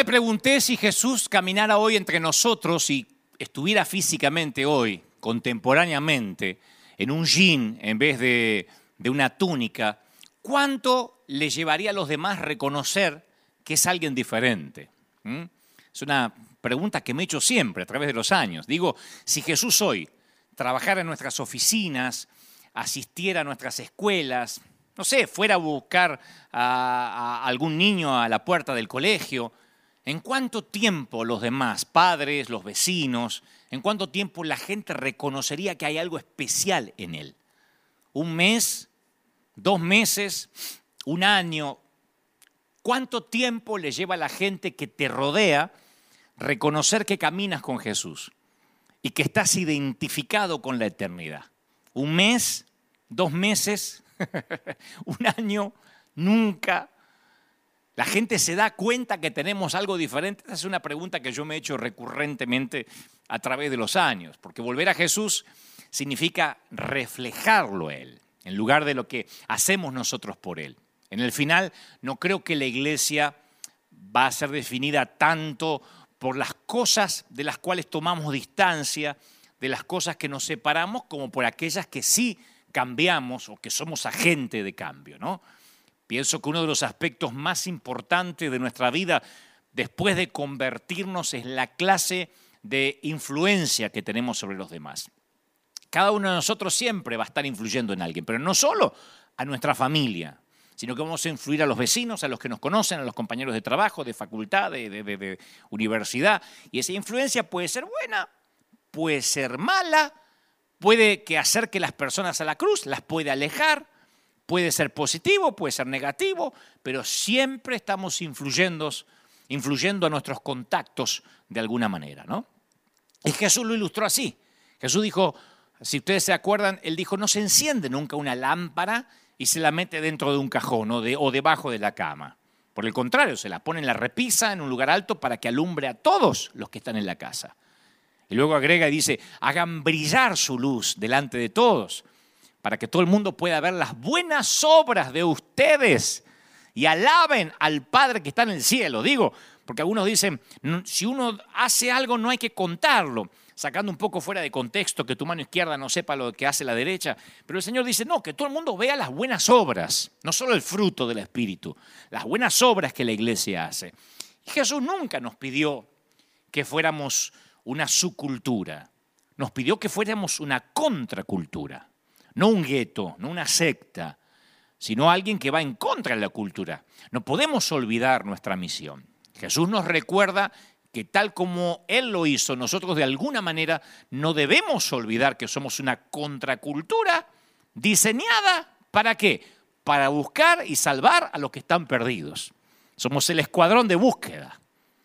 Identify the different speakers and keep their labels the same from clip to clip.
Speaker 1: Me pregunté si Jesús caminara hoy entre nosotros y estuviera físicamente hoy, contemporáneamente, en un jean en vez de, de una túnica, ¿cuánto le llevaría a los demás reconocer que es alguien diferente? ¿Mm? Es una pregunta que me he hecho siempre a través de los años. Digo, si Jesús hoy trabajara en nuestras oficinas, asistiera a nuestras escuelas, no sé, fuera a buscar a, algún niño a la puerta del colegio, ¿en cuánto tiempo los demás, padres, los vecinos, en cuánto tiempo la gente reconocería que hay algo especial en él? ¿Un mes? ¿Dos meses? ¿Un año? ¿Cuánto tiempo le lleva a la gente que te rodea reconocer que caminas con Jesús y que estás identificado con la eternidad? ¿Un mes? ¿Dos meses? un año, nunca. La gente se da cuenta que tenemos algo diferente. Esa es una pregunta que yo me he hecho recurrentemente a través de los años, porque volver a Jesús significa reflejarlo a Él, en lugar de lo que hacemos nosotros por Él. En el final, no creo que la iglesia va a ser definida tanto por las cosas de las cuales tomamos distancia, de las cosas que nos separamos, como por aquellas que sí cambiamos o que somos agente de cambio, ¿no? Pienso que uno de los aspectos más importantes de nuestra vida después de convertirnos es la clase de influencia que tenemos sobre los demás. Cada uno de nosotros siempre va a estar influyendo en alguien, pero no solo a nuestra familia, sino que vamos a influir a los vecinos, a los que nos conocen, a los compañeros de trabajo, de facultad, de, universidad. Y esa influencia puede ser buena, puede ser mala, puede que acerque las personas a la cruz, las puede alejar, puede ser positivo, puede ser negativo, pero siempre estamos influyendo, influyendo a nuestros contactos de alguna manera, ¿no? Y Jesús lo ilustró así. Jesús dijo, si ustedes se acuerdan, él dijo, no se enciende nunca una lámpara y se la mete dentro de un cajón o, o debajo de la cama. Por el contrario, se la pone en la repisa, en un lugar alto, para que alumbre a todos los que están en la casa. Y luego agrega y dice, hagan brillar su luz delante de todos, para que todo el mundo pueda ver las buenas obras de ustedes y alaben al Padre que está en el cielo. Digo, porque algunos dicen, si uno hace algo no hay que contarlo, sacando un poco fuera de contexto que tu mano izquierda no sepa lo que hace la derecha. Pero el Señor dice, no, que todo el mundo vea las buenas obras, no solo el fruto del Espíritu, las buenas obras que la iglesia hace. Y Jesús nunca nos pidió que fuéramos una subcultura. Nos pidió que fuéramos una contracultura, no un gueto, no una secta, sino alguien que va en contra de la cultura. No podemos olvidar nuestra misión. Jesús nos recuerda que tal como Él lo hizo, nosotros de alguna manera no debemos olvidar que somos una contracultura diseñada para qué? Para buscar y salvar a los que están perdidos. Somos el escuadrón de búsqueda.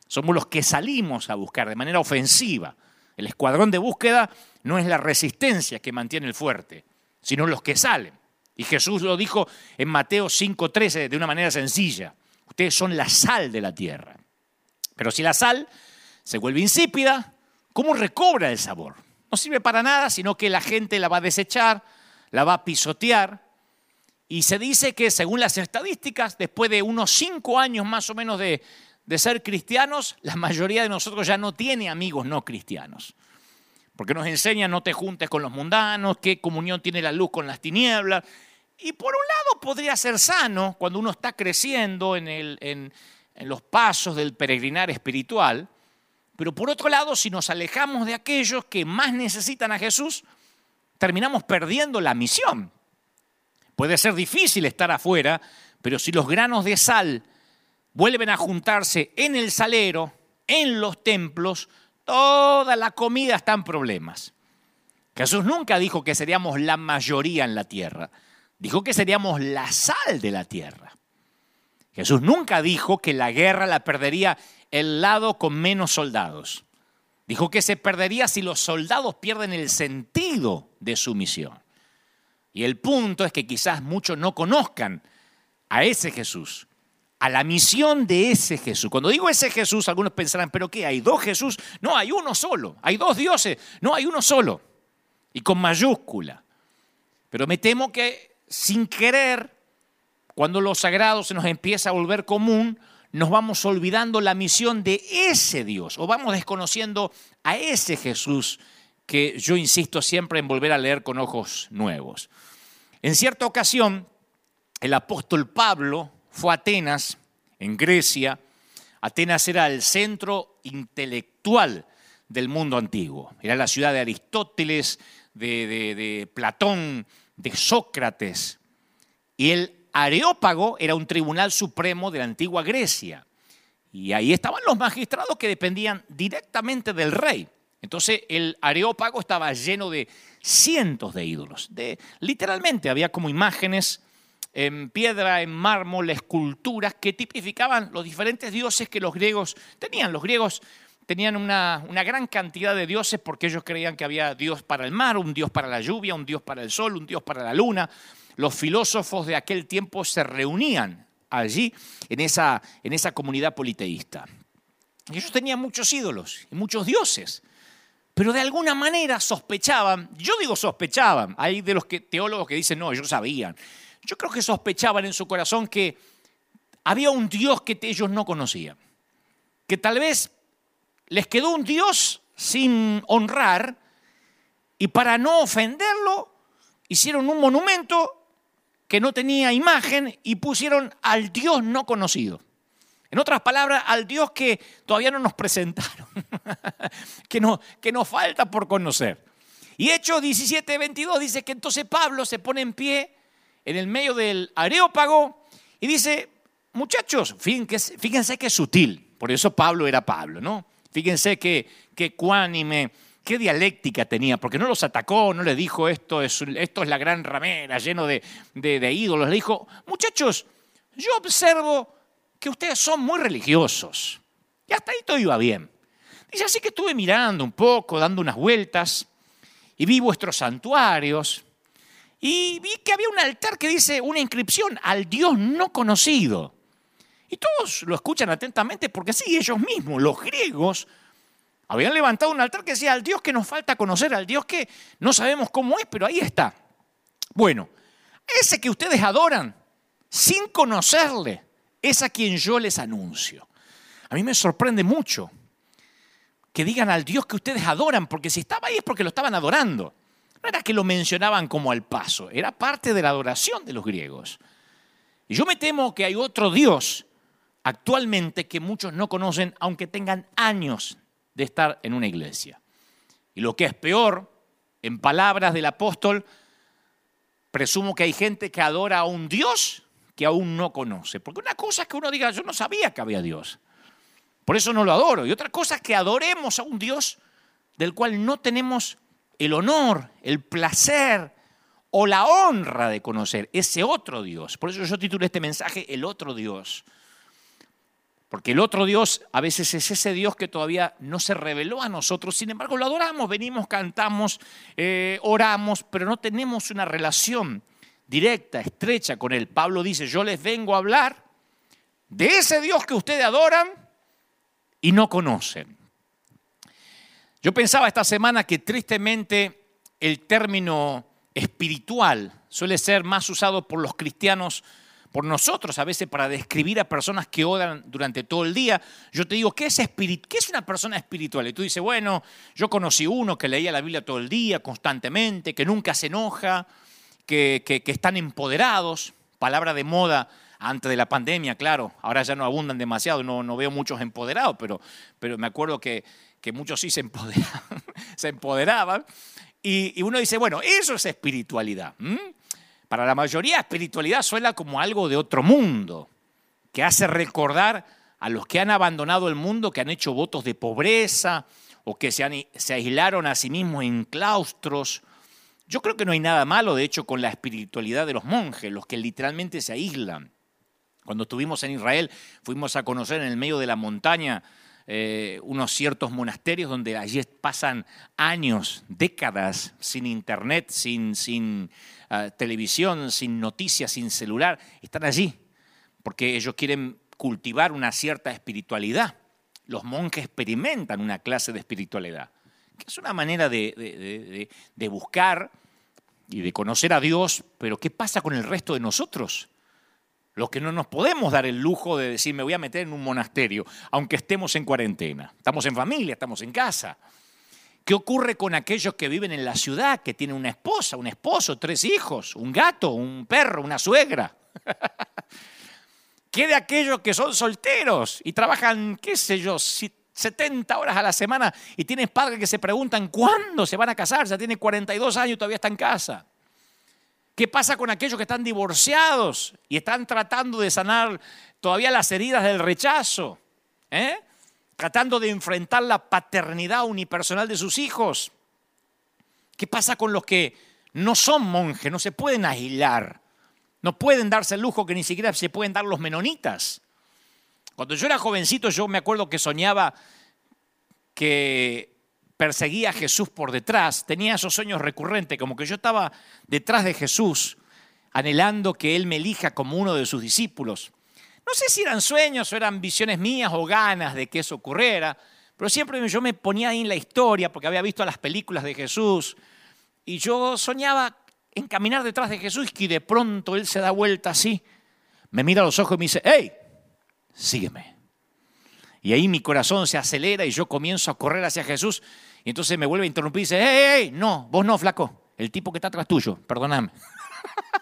Speaker 1: Somos los que salimos a buscar de manera ofensiva. El escuadrón de búsqueda no es la resistencia que mantiene el fuerte, sino los que salen. Y Jesús lo dijo en Mateo 5:13 de una manera sencilla. Ustedes son la sal de la tierra. Pero si la sal se vuelve insípida, ¿cómo recobra el sabor? No sirve para nada, sino que la gente la va a desechar, la va a pisotear. Y se dice que según las estadísticas, después de unos cinco años más o menos de, de ser cristianos, la mayoría de nosotros ya no tiene amigos no cristianos. Porque nos enseñan no te juntes con los mundanos, qué comunión tiene la luz con las tinieblas. Y por un lado podría ser sano cuando uno está creciendo en, en los pasos del peregrinar espiritual, pero por otro lado, si nos alejamos de aquellos que más necesitan a Jesús, terminamos perdiendo la misión. Puede ser difícil estar afuera, pero si los granos de sal vuelven a juntarse en el salero, en los templos, toda la comida está en problemas. Jesús nunca dijo que seríamos la mayoría en la tierra, dijo que seríamos la sal de la tierra. Jesús nunca dijo que la guerra la perdería el lado con menos soldados. Dijo que se perdería si los soldados pierden el sentido de su misión. Y el punto es que quizás muchos no conozcan a ese Jesús a la misión de ese Jesús. Cuando digo ese Jesús, algunos pensarán, ¿pero qué? ¿Hay dos Jesús? No, hay uno solo. Hay dos dioses. No, hay uno solo. Y con mayúscula. Pero me temo que sin querer, cuando lo sagrado se nos empieza a volver común, nos vamos olvidando la misión de ese Dios o vamos desconociendo a ese Jesús que yo insisto siempre en volver a leer con ojos nuevos. En cierta ocasión, el apóstol Pablo fue Atenas, en Grecia. Atenas era el centro intelectual del mundo antiguo. Era la ciudad de Aristóteles, de, Platón, de Sócrates. Y el Areópago era un tribunal supremo de la antigua Grecia. Y ahí estaban los magistrados que dependían directamente del rey. Entonces el Areópago estaba lleno de cientos de ídolos. De, literalmente había como imágenes en piedra, en mármol, esculturas que tipificaban los diferentes dioses que los griegos tenían. Los griegos tenían una, gran cantidad de dioses porque ellos creían que había Dios para el mar, un Dios para la lluvia, un Dios para el sol, un Dios para la luna. Los filósofos de aquel tiempo se reunían allí en esa, en esa comunidad politeísta. Y ellos tenían muchos ídolos y muchos dioses pero de alguna manera sospechaban, yo digo sospechaban, hay de los que, teólogos que dicen, no, ellos sabían, yo creo que sospechaban en su corazón que había un Dios que ellos no conocían, que tal vez les quedó un Dios sin honrar y para no ofenderlo hicieron un monumento que no tenía imagen y pusieron al Dios no conocido. En otras palabras, al Dios que todavía no nos presentaron, que, no, que nos falta por conocer. Y Hechos 17, 22 dice que entonces Pablo se pone en pie en el medio del Areópago y dice, muchachos, fíjense, fíjense que es sutil, por eso Pablo era Pablo, ¿no? Fíjense que, que cuánime, qué dialéctica tenía, porque no los atacó, no les dijo esto es, esto es la gran ramera lleno de, de ídolos, le dijo, muchachos, yo observo que ustedes son muy religiosos. Y hasta ahí todo iba bien. Dice, así que estuve mirando un poco, dando unas vueltas, y vi vuestros santuarios, y vi que había un altar que dice una inscripción al Dios no conocido. Y todos lo escuchan atentamente porque sí, ellos mismos, los griegos, habían levantado un altar que decía al Dios que nos falta conocer, al Dios que no sabemos cómo es, pero ahí está. Bueno, ese que ustedes adoran sin conocerle, es a quien yo les anuncio. A mí me sorprende mucho que digan al Dios que ustedes adoran, porque si estaba ahí es porque lo estaban adorando. No era que lo mencionaban como al paso, era parte de la adoración de los griegos. Y yo me temo que hay otro Dios actualmente que muchos no conocen, aunque tengan años de estar en una iglesia. Y lo que es peor, en palabras del apóstol, presumo que hay gente que adora a un Dios que aún no conoce. Porque una cosa es que uno diga, yo no sabía que había Dios. Por eso no lo adoro. Y otra cosa es que adoremos a un Dios del cual no tenemos el honor, el placer o la honra de conocer ese otro Dios. Por eso yo titulé este mensaje El otro Dios. Porque el otro Dios a veces es ese Dios que todavía no se reveló a nosotros, sin embargo lo adoramos, venimos, cantamos, eh, oramos, pero no tenemos una relación directa, estrecha con él. Pablo dice, yo les vengo a hablar de ese Dios que ustedes adoran y no conocen. Yo pensaba esta semana que tristemente el término espiritual suele ser más usado por los cristianos, por nosotros a veces para describir a personas que oran durante todo el día. Yo te digo, ¿qué es, ¿qué es una persona espiritual? Y tú dices, bueno, yo conocí uno que leía la Biblia todo el día, constantemente, que nunca se enoja, que, están empoderados, palabra de moda antes de la pandemia, claro, ahora ya no abundan demasiado, no, veo muchos empoderados, pero me acuerdo que, muchos sí se empoderaban, y, uno dice, bueno, eso es espiritualidad. Para la mayoría, espiritualidad suena como algo de otro mundo, que hace recordar a los que han abandonado el mundo, que han hecho votos de pobreza o que se, se aislaron a sí mismos en claustros yo creo que no hay nada malo, de hecho, con la espiritualidad de los monjes, los que literalmente se aíslan. Cuando estuvimos en Israel, fuimos a conocer en el medio de la montaña eh, unos ciertos monasterios donde allí pasan años, décadas sin internet, sin, sin ah, televisión, sin noticias, sin celular. Están allí porque ellos quieren cultivar una cierta espiritualidad. Los monjes experimentan una clase de espiritualidad que es una manera de, buscar y de conocer a Dios, pero ¿qué pasa con el resto de nosotros? Los que no nos podemos dar el lujo de decir me voy a meter en un monasterio, aunque estemos en cuarentena. Estamos en familia, estamos en casa. ¿Qué ocurre con aquellos que viven en la ciudad, que tienen una esposa, un esposo, tres hijos, un gato, un perro, una suegra? ¿Qué de aquellos que son solteros y trabajan, qué sé yo, 70 horas a la semana y tienes padres que se preguntan cuándo se van a casar? Ya tiene 42 años y todavía está en casa. ¿Qué pasa con aquellos que están divorciados y están tratando de sanar todavía las heridas del rechazo? ¿Eh? Tratando de enfrentar la paternidad unipersonal de sus hijos. ¿Qué pasa con los que no son monjes, no se pueden aislar? No pueden darse el lujo que ni siquiera se pueden dar los menonitas. Cuando yo era jovencito, yo me acuerdo que soñaba que perseguía a Jesús por detrás, tenía esos sueños recurrentes, como que yo estaba detrás de Jesús, anhelando que Él me elija como uno de sus discípulos. No sé si eran sueños o eran visiones mías o ganas de que eso ocurriera, pero siempre yo me ponía ahí en la historia porque había visto las películas de Jesús y yo soñaba en caminar detrás de Jesús y de pronto Él se da vuelta así, me mira a los ojos y me dice, hey, sígueme. Y ahí mi corazón se acelera y yo comienzo a correr hacia Jesús. Y entonces me vuelve a interrumpir y dice, hey, hey, no, vos no, flaco. El tipo que está atrás tuyo, perdóname.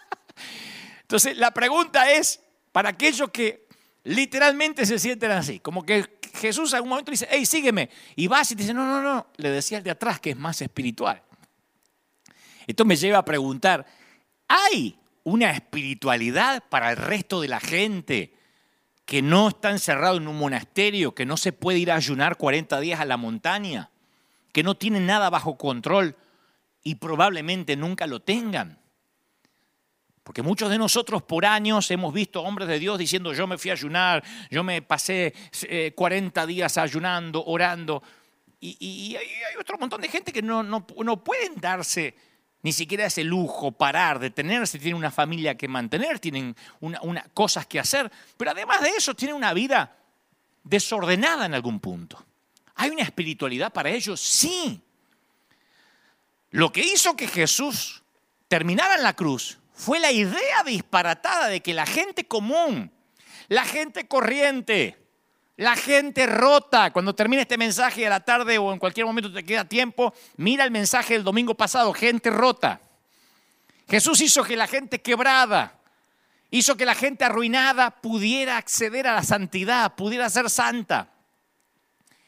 Speaker 1: Entonces la pregunta es, para aquellos que literalmente se sienten así, como que Jesús en algún momento dice, hey, sígueme. Y vas y te dice, no, no, no, le decía el de atrás que es más espiritual. Esto me lleva a preguntar, ¿hay una espiritualidad para el resto de la gente que no está encerrado en un monasterio, que no se puede ir a ayunar 40 días a la montaña, que no tiene nada bajo control y probablemente nunca lo tengan. Porque muchos de nosotros por años hemos visto hombres de Dios diciendo yo me fui a ayunar, yo me pasé 40 eh, días ayunando, orando. Y, hay otro montón de gente que no, no, no pueden darse ni siquiera ese lujo, parar, detenerse, tienen una familia que mantener, tienen una, cosas que hacer, pero además de eso tienen una vida desordenada en algún punto. ¿Hay una espiritualidad para ellos? Sí. Lo que hizo que Jesús terminara en la cruz fue la idea disparatada de que la gente común, la gente corriente, la gente rota, cuando termine este mensaje a la tarde o en cualquier momento te queda tiempo, mira el mensaje del domingo pasado, gente rota. Jesús hizo que la gente quebrada, hizo que la gente arruinada pudiera acceder a la santidad, pudiera ser santa.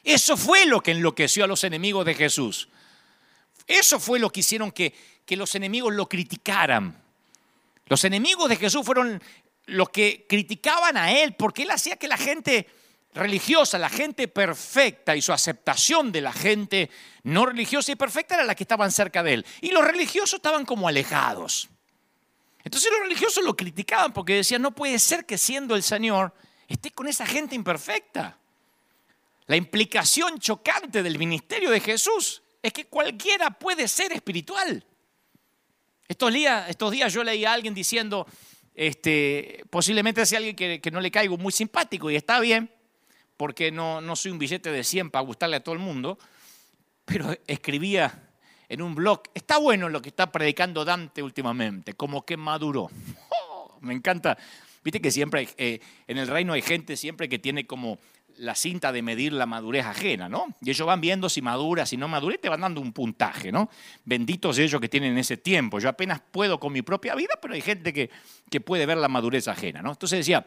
Speaker 1: Eso fue lo que enloqueció a los enemigos de Jesús. Eso fue lo que hicieron que, que los enemigos lo criticaran. Los enemigos de Jesús fueron los que criticaban a él porque él hacía que la gente religiosa, la gente perfecta y su aceptación de la gente no religiosa y perfecta era la que estaban cerca de él. Y los religiosos estaban como alejados. Entonces los religiosos lo criticaban porque decían, no puede ser que siendo el Señor esté con esa gente imperfecta. La implicación chocante del ministerio de Jesús es que cualquiera puede ser espiritual. Estos días, estos días yo leí a alguien diciendo, este, posiblemente sea alguien que, que no le caigo muy simpático y está bien, porque no, no soy un billete de 100 para gustarle a todo el mundo, pero escribía en un blog, está bueno lo que está predicando Dante últimamente, como que maduró. Me encanta, viste que siempre eh, en el reino hay gente siempre que tiene como la cinta de medir la madurez ajena, ¿no? Y ellos van viendo si madura, si no madura, y te van dando un puntaje, ¿no? Benditos ellos que tienen ese tiempo. Yo apenas puedo con mi propia vida, pero hay gente que, que puede ver la madurez ajena, ¿no? Entonces decía,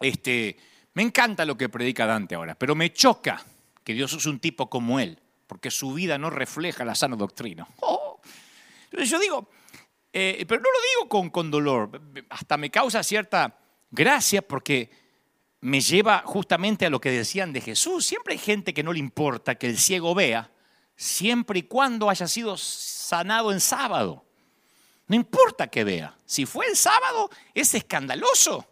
Speaker 1: este, me encanta lo que predica Dante ahora, pero me choca que Dios es un tipo como él, porque su vida no refleja la sana doctrina. Oh. Yo digo, eh, pero no lo digo con, con dolor, hasta me causa cierta gracia porque me lleva justamente a lo que decían de Jesús. Siempre hay gente que no le importa que el ciego vea, siempre y cuando haya sido sanado en sábado. No importa que vea. Si fue el sábado, es escandaloso.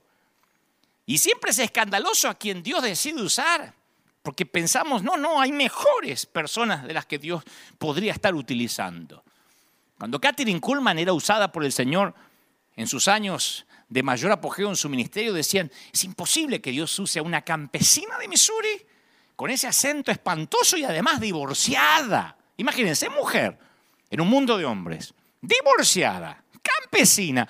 Speaker 1: Y siempre es escandaloso a quien Dios decide usar, porque pensamos, no, no, hay mejores personas de las que Dios podría estar utilizando. Cuando Catherine Kuhlman era usada por el Señor en sus años de mayor apogeo en su ministerio, decían, es imposible que Dios use a una campesina de Missouri con ese acento espantoso y además divorciada. Imagínense, mujer, en un mundo de hombres, divorciada, campesina,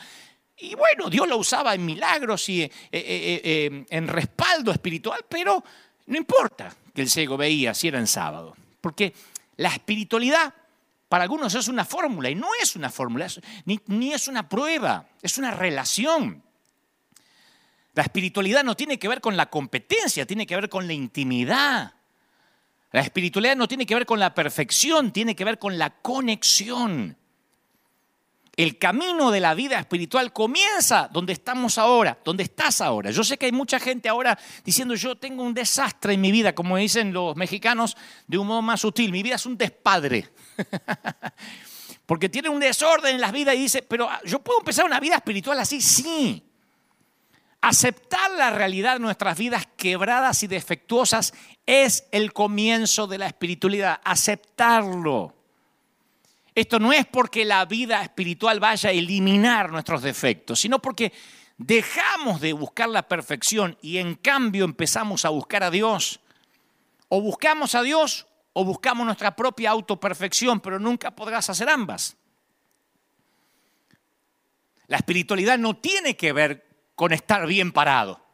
Speaker 1: Y bueno, Dios lo usaba en milagros y eh, eh, eh, en respaldo espiritual, pero no importa que el ciego veía si era en sábado, porque la espiritualidad para algunos es una fórmula y no es una fórmula, ni, ni es una prueba, es una relación. La espiritualidad no tiene que ver con la competencia, tiene que ver con la intimidad. La espiritualidad no tiene que ver con la perfección, tiene que ver con la conexión. El camino de la vida espiritual comienza donde estamos ahora, donde estás ahora. Yo sé que hay mucha gente ahora diciendo yo tengo un desastre en mi vida, como dicen los mexicanos de un modo más sutil, mi vida es un despadre. Porque tiene un desorden en las vidas y dice, pero yo puedo empezar una vida espiritual así, sí. Aceptar la realidad de nuestras vidas quebradas y defectuosas es el comienzo de la espiritualidad. Aceptarlo. Esto no es porque la vida espiritual vaya a eliminar nuestros defectos, sino porque dejamos de buscar la perfección y en cambio empezamos a buscar a Dios. O buscamos a Dios o buscamos nuestra propia autoperfección, pero nunca podrás hacer ambas. La espiritualidad no tiene que ver con estar bien parado.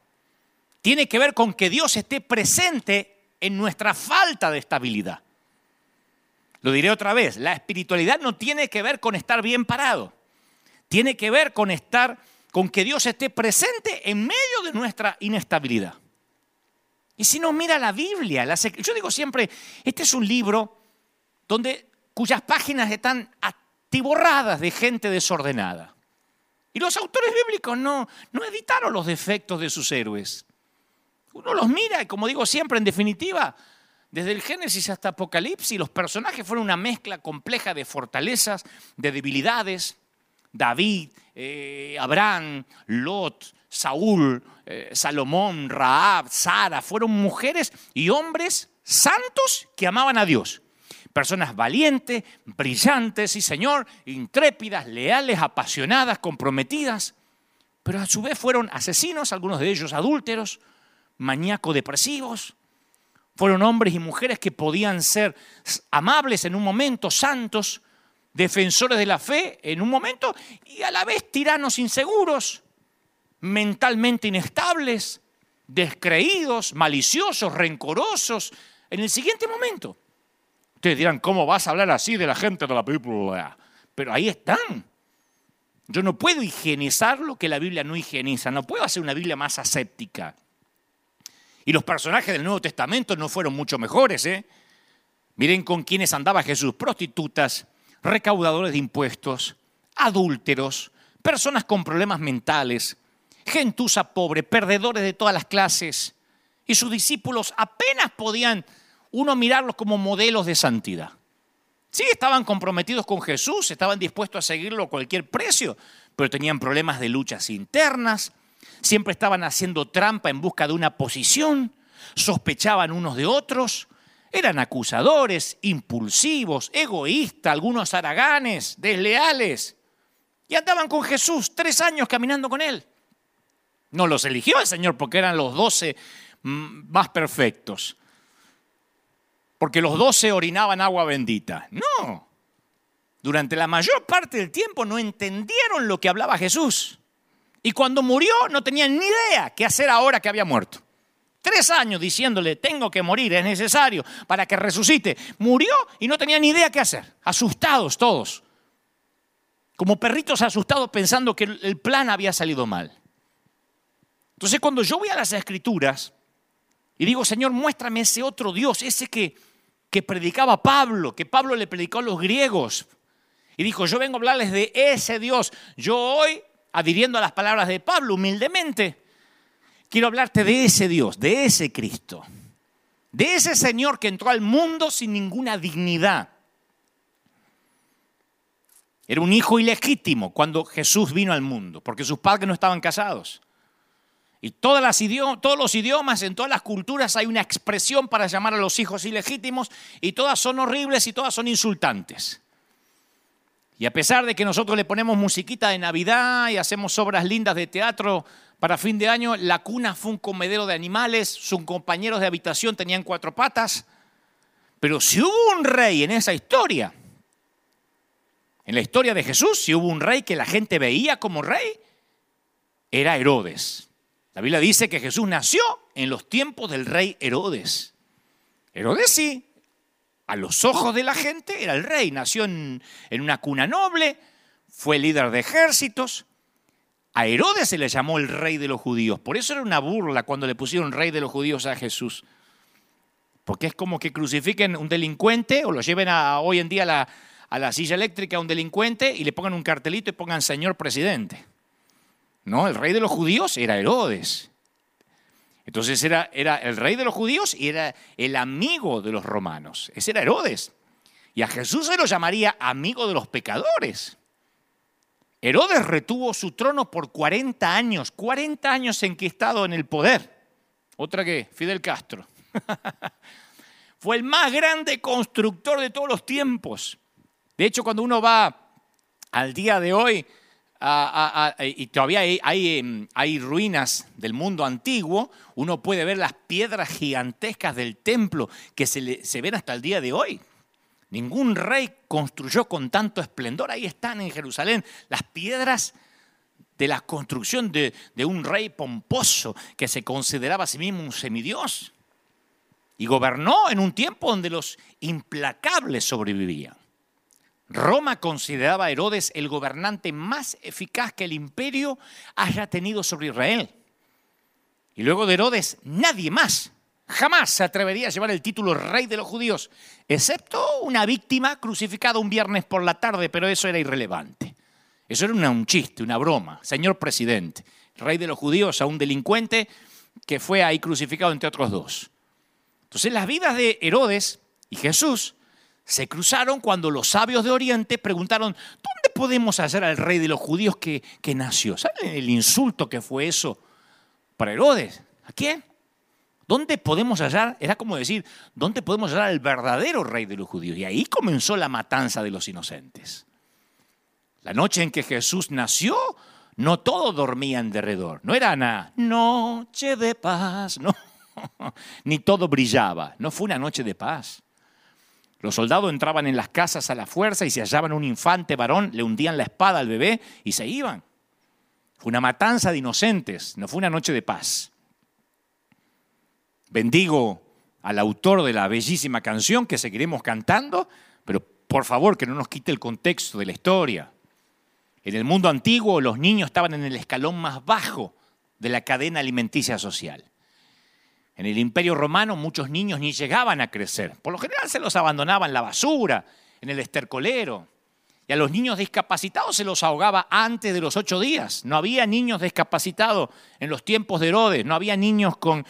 Speaker 1: Tiene que ver con que Dios esté presente en nuestra falta de estabilidad. Lo diré otra vez, la espiritualidad no tiene que ver con estar bien parado. Tiene que ver con estar con que Dios esté presente en medio de nuestra inestabilidad. Y si no mira la Biblia, yo digo siempre, este es un libro donde cuyas páginas están atiborradas de gente desordenada. Y los autores bíblicos no, no editaron los defectos de sus héroes. Uno los mira y como digo siempre, en definitiva, desde el Génesis hasta Apocalipsis, los personajes fueron una mezcla compleja de fortalezas, de debilidades. David, eh, Abraham, Lot, Saúl, eh, Salomón, Raab, Sara, fueron mujeres y hombres santos que amaban a Dios. Personas valientes, brillantes y, Señor, intrépidas, leales, apasionadas, comprometidas, pero a su vez fueron asesinos, algunos de ellos adúlteros, maníaco depresivos, fueron hombres y mujeres que podían ser amables en un momento, santos, defensores de la fe en un momento y a la vez tiranos inseguros, mentalmente inestables, descreídos, maliciosos, rencorosos en el siguiente momento. Ustedes dirán, ¿cómo vas a hablar así de la gente de la Biblia? Pero ahí están. Yo no puedo higienizar lo que la Biblia no higieniza, no puedo hacer una Biblia más aséptica. Y los personajes del Nuevo Testamento no fueron mucho mejores. ¿eh? Miren con quiénes andaba Jesús. Prostitutas, recaudadores de impuestos, adúlteros, personas con problemas mentales, gentuza pobre, perdedores de todas las clases. Y sus discípulos apenas podían uno mirarlos como modelos de santidad. Sí, estaban comprometidos con Jesús, estaban dispuestos a seguirlo a cualquier precio, pero tenían problemas de luchas internas, siempre estaban haciendo trampa en busca de una posición, sospechaban unos de otros, eran acusadores, impulsivos, egoístas, algunos haraganes, desleales. Y andaban con Jesús tres años caminando con él. No los eligió el Señor porque eran los doce mm, más perfectos. Porque los doce orinaban agua bendita. No. Durante la mayor parte del tiempo no entendieron lo que hablaba Jesús. Y cuando murió no tenían ni idea qué hacer ahora que había muerto. Tres años diciéndole, tengo que morir, es necesario para que resucite. Murió y no tenían ni idea qué hacer. Asustados todos. Como perritos asustados pensando que el plan había salido mal. Entonces cuando yo voy a las escrituras y digo, Señor, muéstrame ese otro Dios, ese que, que predicaba Pablo, que Pablo le predicó a los griegos. Y dijo, yo vengo a hablarles de ese Dios. Yo hoy adhiriendo a las palabras de Pablo humildemente, quiero hablarte de ese Dios, de ese Cristo, de ese Señor que entró al mundo sin ninguna dignidad. Era un hijo ilegítimo cuando Jesús vino al mundo, porque sus padres no estaban casados. Y todas las todos los idiomas, en todas las culturas hay una expresión para llamar a los hijos ilegítimos y todas son horribles y todas son insultantes. Y a pesar de que nosotros le ponemos musiquita de Navidad y hacemos obras lindas de teatro para fin de año, la cuna fue un comedero de animales, sus compañeros de habitación tenían cuatro patas. Pero si hubo un rey en esa historia, en la historia de Jesús, si hubo un rey que la gente veía como rey, era Herodes. La Biblia dice que Jesús nació en los tiempos del rey Herodes. Herodes sí, a los ojos de la gente era el rey, nació en, una cuna noble, fue líder de ejércitos. A Herodes se le llamó el rey de los judíos. Por eso era una burla cuando le pusieron rey de los judíos a Jesús. Porque es como que crucifiquen un delincuente o lo lleven hoy en día a la, a la silla eléctrica a un delincuente y le pongan un cartelito y pongan señor presidente. No, el rey de los judíos era Herodes. Entonces era, era el rey de los judíos y era el amigo de los romanos. Ese era Herodes. Y a Jesús se lo llamaría amigo de los pecadores. Herodes retuvo su trono por 40 años, 40 años enquistado en el poder. Otra que Fidel Castro. Fue el más grande constructor de todos los tiempos. De hecho, cuando uno va al día de hoy y todavía em, hay, ruinas del mundo antiguo, uno puede ver las piedras gigantescas del templo que se, ven hasta el día de hoy. Ningún rey construyó con tanto esplendor. Ahí están en Jerusalén las piedras de la construcción de, de un rey pomposo que se consideraba a sí mismo un semidios. Y gobernó en un tiempo donde los implacables sobrevivían. Roma consideraba a Herodes el gobernante más eficaz que el imperio haya tenido sobre Israel. Y luego de Herodes, nadie más jamás se atrevería a llevar el título rey de los judíos, excepto una víctima crucificada un viernes por la tarde, pero eso era irrelevante. Eso era un chiste, una broma. Señor presidente, rey de los judíos a un delincuente que fue ahí crucificado entre otros dos. Entonces las vidas de Herodes y Jesús se cruzaron cuando los sabios de Oriente preguntaron, ¿dónde podemos hallar al rey de los judíos que, que nació? ¿Saben el insulto que fue eso para Herodes? ¿A quién? ¿Dónde podemos hallar? Era como decir, ¿dónde podemos hallar al verdadero rey de los judíos? Y ahí comenzó la matanza de los inocentes. La noche en que Jesús nació, no todos dormían derredor. No era una noche de paz, no. Ni todo brillaba. No fue una noche de paz. Los soldados entraban en las casas a la fuerza y si hallaban un infante varón, le hundían la espada al bebé y se iban. Fue una matanza de inocentes, no fue una noche de paz. Bendigo al autor de la bellísima canción que seguiremos cantando, pero por favor que no nos quite el contexto de la historia. En el mundo antiguo los niños estaban en el escalón más bajo de la cadena alimenticia social. En el Imperio Romano muchos niños ni llegaban a crecer. Por lo general se los abandonaba en la basura, en el estercolero. Y a los niños discapacitados se los ahogaba antes de los ocho días. No había niños discapacitados en los tiempos de Herodes. No había niños con,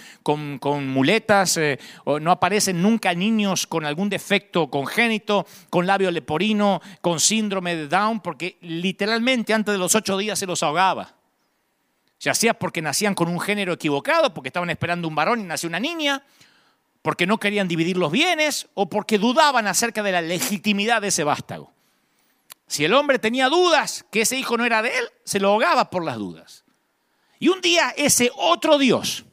Speaker 1: muletas. Eh, no aparecen nunca niños con algún defecto congénito, con labio leporino, con síndrome de Down, porque literalmente antes de los ocho días se los ahogaba ya sea porque nacían con un género equivocado, porque estaban esperando un varón y nació una niña, porque no querían dividir los bienes o porque dudaban acerca de la legitimidad de ese vástago. Si el hombre tenía dudas que ese hijo no era de él, se lo ahogaba por las dudas. Y un día ese otro Dios,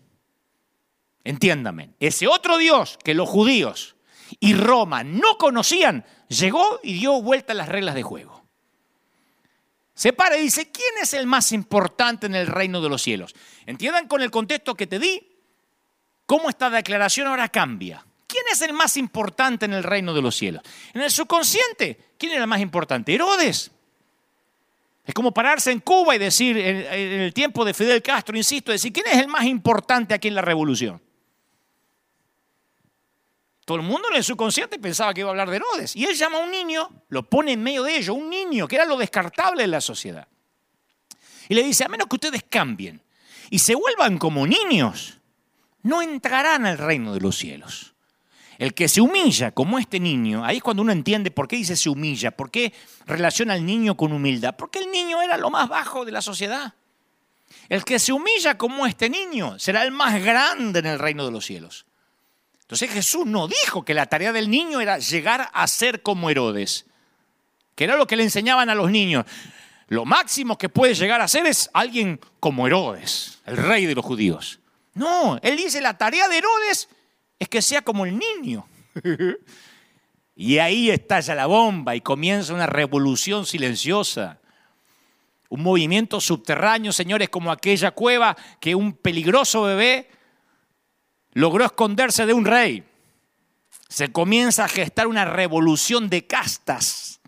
Speaker 1: entiéndame, ese otro Dios que los judíos y Roma no conocían, llegó y dio vuelta a las reglas de juego. Se para y dice, ¿quién es el más importante en el reino de los cielos? ¿Entiendan con el contexto que te di? ¿Cómo esta declaración ahora cambia? ¿Quién es el más importante en el reino de los cielos? En el subconsciente, ¿quién era el más importante? Herodes. Es como pararse en Cuba y decir, en el tiempo de Fidel Castro, insisto, decir, ¿quién es el más importante aquí en la revolución? Todo el mundo en el subconsciente pensaba que iba a hablar de Herodes. Y él llama a un niño, lo pone en medio de ellos, un niño, que era lo descartable en la sociedad. Y le dice, a menos que ustedes cambien y se vuelvan como niños, no entrarán al reino de los cielos. El que se humilla como este niño, ahí es cuando uno entiende por qué dice se humilla, por qué relaciona al niño con humildad, porque el niño era lo más bajo de la sociedad. El que se humilla como este niño será el más grande en el reino de los cielos. Entonces Jesús no dijo que la tarea del niño era llegar a ser como Herodes, que era lo que le enseñaban a los niños. Lo máximo que puede llegar a ser es alguien como Herodes, el rey de los judíos. No, él dice la tarea de Herodes es que sea como el niño. y ahí estalla la bomba y comienza una revolución silenciosa. Un movimiento subterráneo, señores, como aquella cueva que un peligroso bebé logró esconderse de un rey. Se comienza a gestar una revolución de castas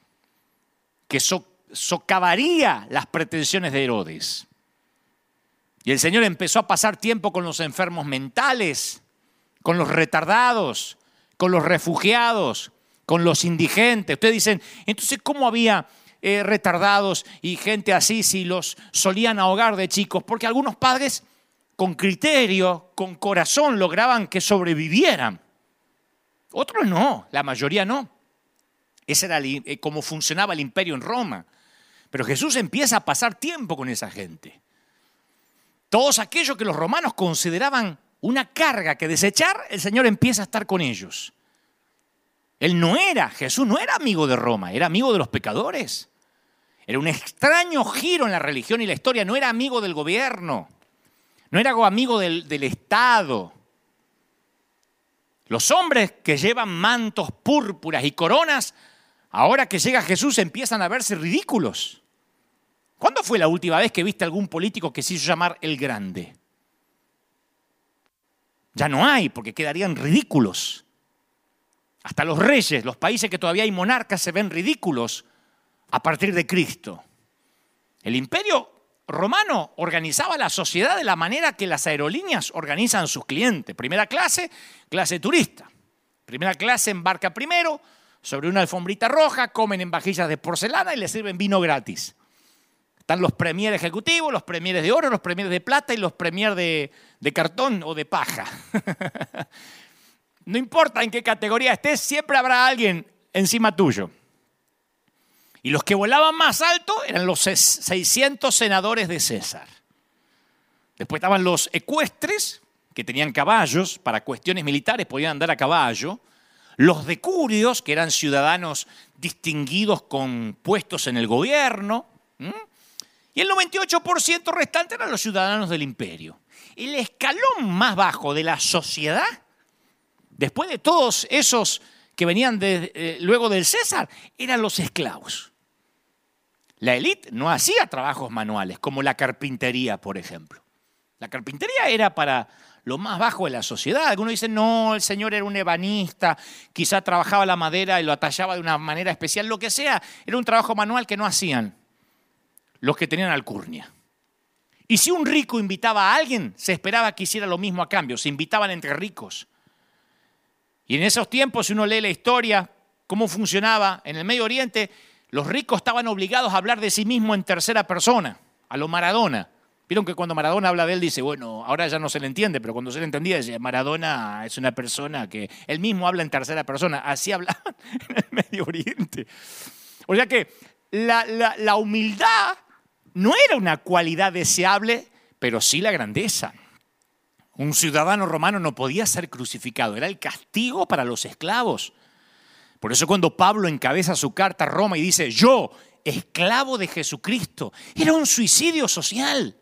Speaker 1: que socavaría las pretensiones de Herodes. Y el Señor empezó a pasar tiempo con los enfermos mentales, con los retardados, con los refugiados, con los indigentes. Ustedes dicen, entonces, ¿cómo había eh, retardados y gente así si los solían ahogar de chicos? Porque algunos padres con criterio, con corazón, lograban que sobrevivieran. Otros no, la mayoría no. Ese era eh, como funcionaba el imperio en Roma. Pero Jesús empieza a pasar tiempo con esa gente. Todos aquellos que los romanos consideraban una carga que desechar, el Señor empieza a estar con ellos. Él no era, Jesús no era amigo de Roma, era amigo de los pecadores. Era un extraño giro en la religión y la historia, no era amigo del gobierno, no era amigo del, del Estado. Los hombres que llevan mantos púrpuras y coronas, ahora que llega Jesús empiezan a verse ridículos. ¿Cuándo fue la última vez que viste algún político que se hizo llamar el grande? Ya no hay, porque quedarían ridículos. Hasta los reyes, los países que todavía hay monarcas, se ven ridículos a partir de Cristo. El imperio romano organizaba la sociedad de la manera que las aerolíneas organizan sus clientes. Primera clase, clase turista. Primera clase embarca primero sobre una alfombrita roja, comen en vajillas de porcelana y le sirven vino gratis. Están los premiers ejecutivos, los premiers de oro, los premiers de plata y los premiers de, de cartón o de paja. no importa en qué categoría estés, siempre habrá alguien encima tuyo. Y los que volaban más alto eran los 600 senadores de César. Después estaban los ecuestres, que tenían caballos, para cuestiones militares podían andar a caballo. Los decurios, que eran ciudadanos distinguidos con puestos en el gobierno. Y el 98% restante eran los ciudadanos del imperio. El escalón más bajo de la sociedad, después de todos esos que venían eh, luego del César, eran los esclavos. La élite no hacía trabajos manuales, como la carpintería, por ejemplo. La carpintería era para lo más bajo de la sociedad. Algunos dicen, no, el señor era un ebanista, quizá trabajaba la madera y lo atallaba de una manera especial, lo que sea. Era un trabajo manual que no hacían los que tenían alcurnia. Y si un rico invitaba a alguien, se esperaba que hiciera lo mismo a cambio, se invitaban entre ricos. Y en esos tiempos, si uno lee la historia, cómo funcionaba en el Medio Oriente, los ricos estaban obligados a hablar de sí mismo en tercera persona, a lo Maradona. Vieron que cuando Maradona habla de él dice, bueno, ahora ya no se le entiende, pero cuando se le entendía decía, Maradona es una persona que él mismo habla en tercera persona. Así hablaban en el Medio Oriente. O sea que la, la humildad no era una cualidad deseable, pero sí la grandeza. Un ciudadano romano no podía ser crucificado, era el castigo para los esclavos. Por eso cuando Pablo encabeza su carta a Roma y dice, yo, esclavo de Jesucristo, era un suicidio social.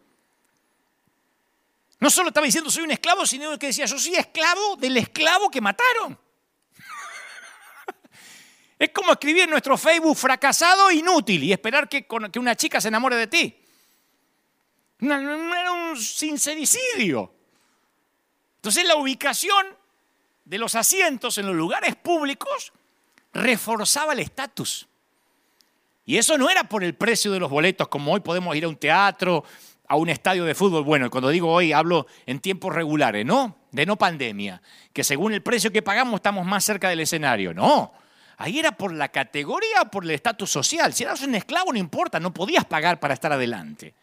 Speaker 1: No solo estaba diciendo soy un esclavo, sino que decía yo soy esclavo del esclavo que mataron. Es como escribir en nuestro Facebook fracasado inútil y esperar que, que una chica se enamore de ti. No, era un sincericidio. Entonces la ubicación de los asientos en los lugares públicos reforzaba el estatus. Y eso no era por el precio de los boletos, como hoy podemos ir a un teatro, a un estadio de fútbol. Bueno, cuando digo hoy hablo en tiempos regulares, ¿no? De no pandemia, que según el precio que pagamos estamos más cerca del escenario. No, Ahí era por la categoría o por el estatus social. Si eras un esclavo no importa, no podías pagar para estar adelante.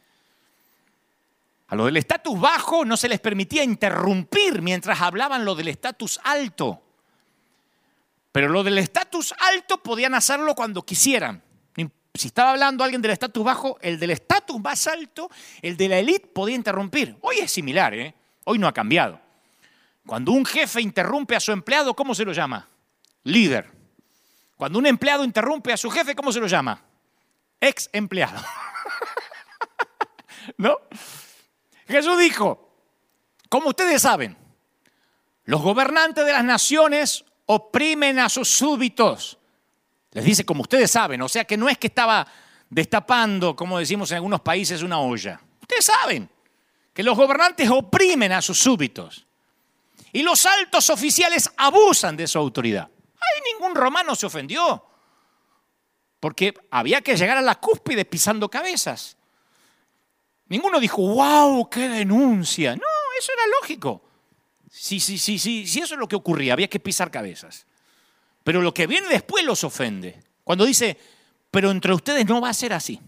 Speaker 1: A los del estatus bajo no se les permitía interrumpir mientras hablaban lo del estatus alto. Pero lo del estatus alto podían hacerlo cuando quisieran. Si estaba hablando alguien del estatus bajo, el del estatus más alto, el de la élite, podía interrumpir. Hoy es similar, ¿eh? Hoy no ha cambiado. Cuando un jefe interrumpe a su empleado, ¿cómo se lo llama? Líder. Cuando un empleado interrumpe a su jefe, ¿cómo se lo llama? Ex empleado. ¿No? Jesús dijo, como ustedes saben, los gobernantes de las naciones oprimen a sus súbditos. Les dice, como ustedes saben, o sea que no es que estaba destapando, como decimos en algunos países, una olla. Ustedes saben que los gobernantes oprimen a sus súbditos y los altos oficiales abusan de su autoridad. Ahí ningún romano se ofendió, porque había que llegar a la cúspide pisando cabezas. Ninguno dijo, wow, qué denuncia. No, eso era lógico. Sí, sí, sí, sí, sí, eso es lo que ocurría, había que pisar cabezas. Pero lo que viene después los ofende. Cuando dice, pero entre ustedes no va a ser así.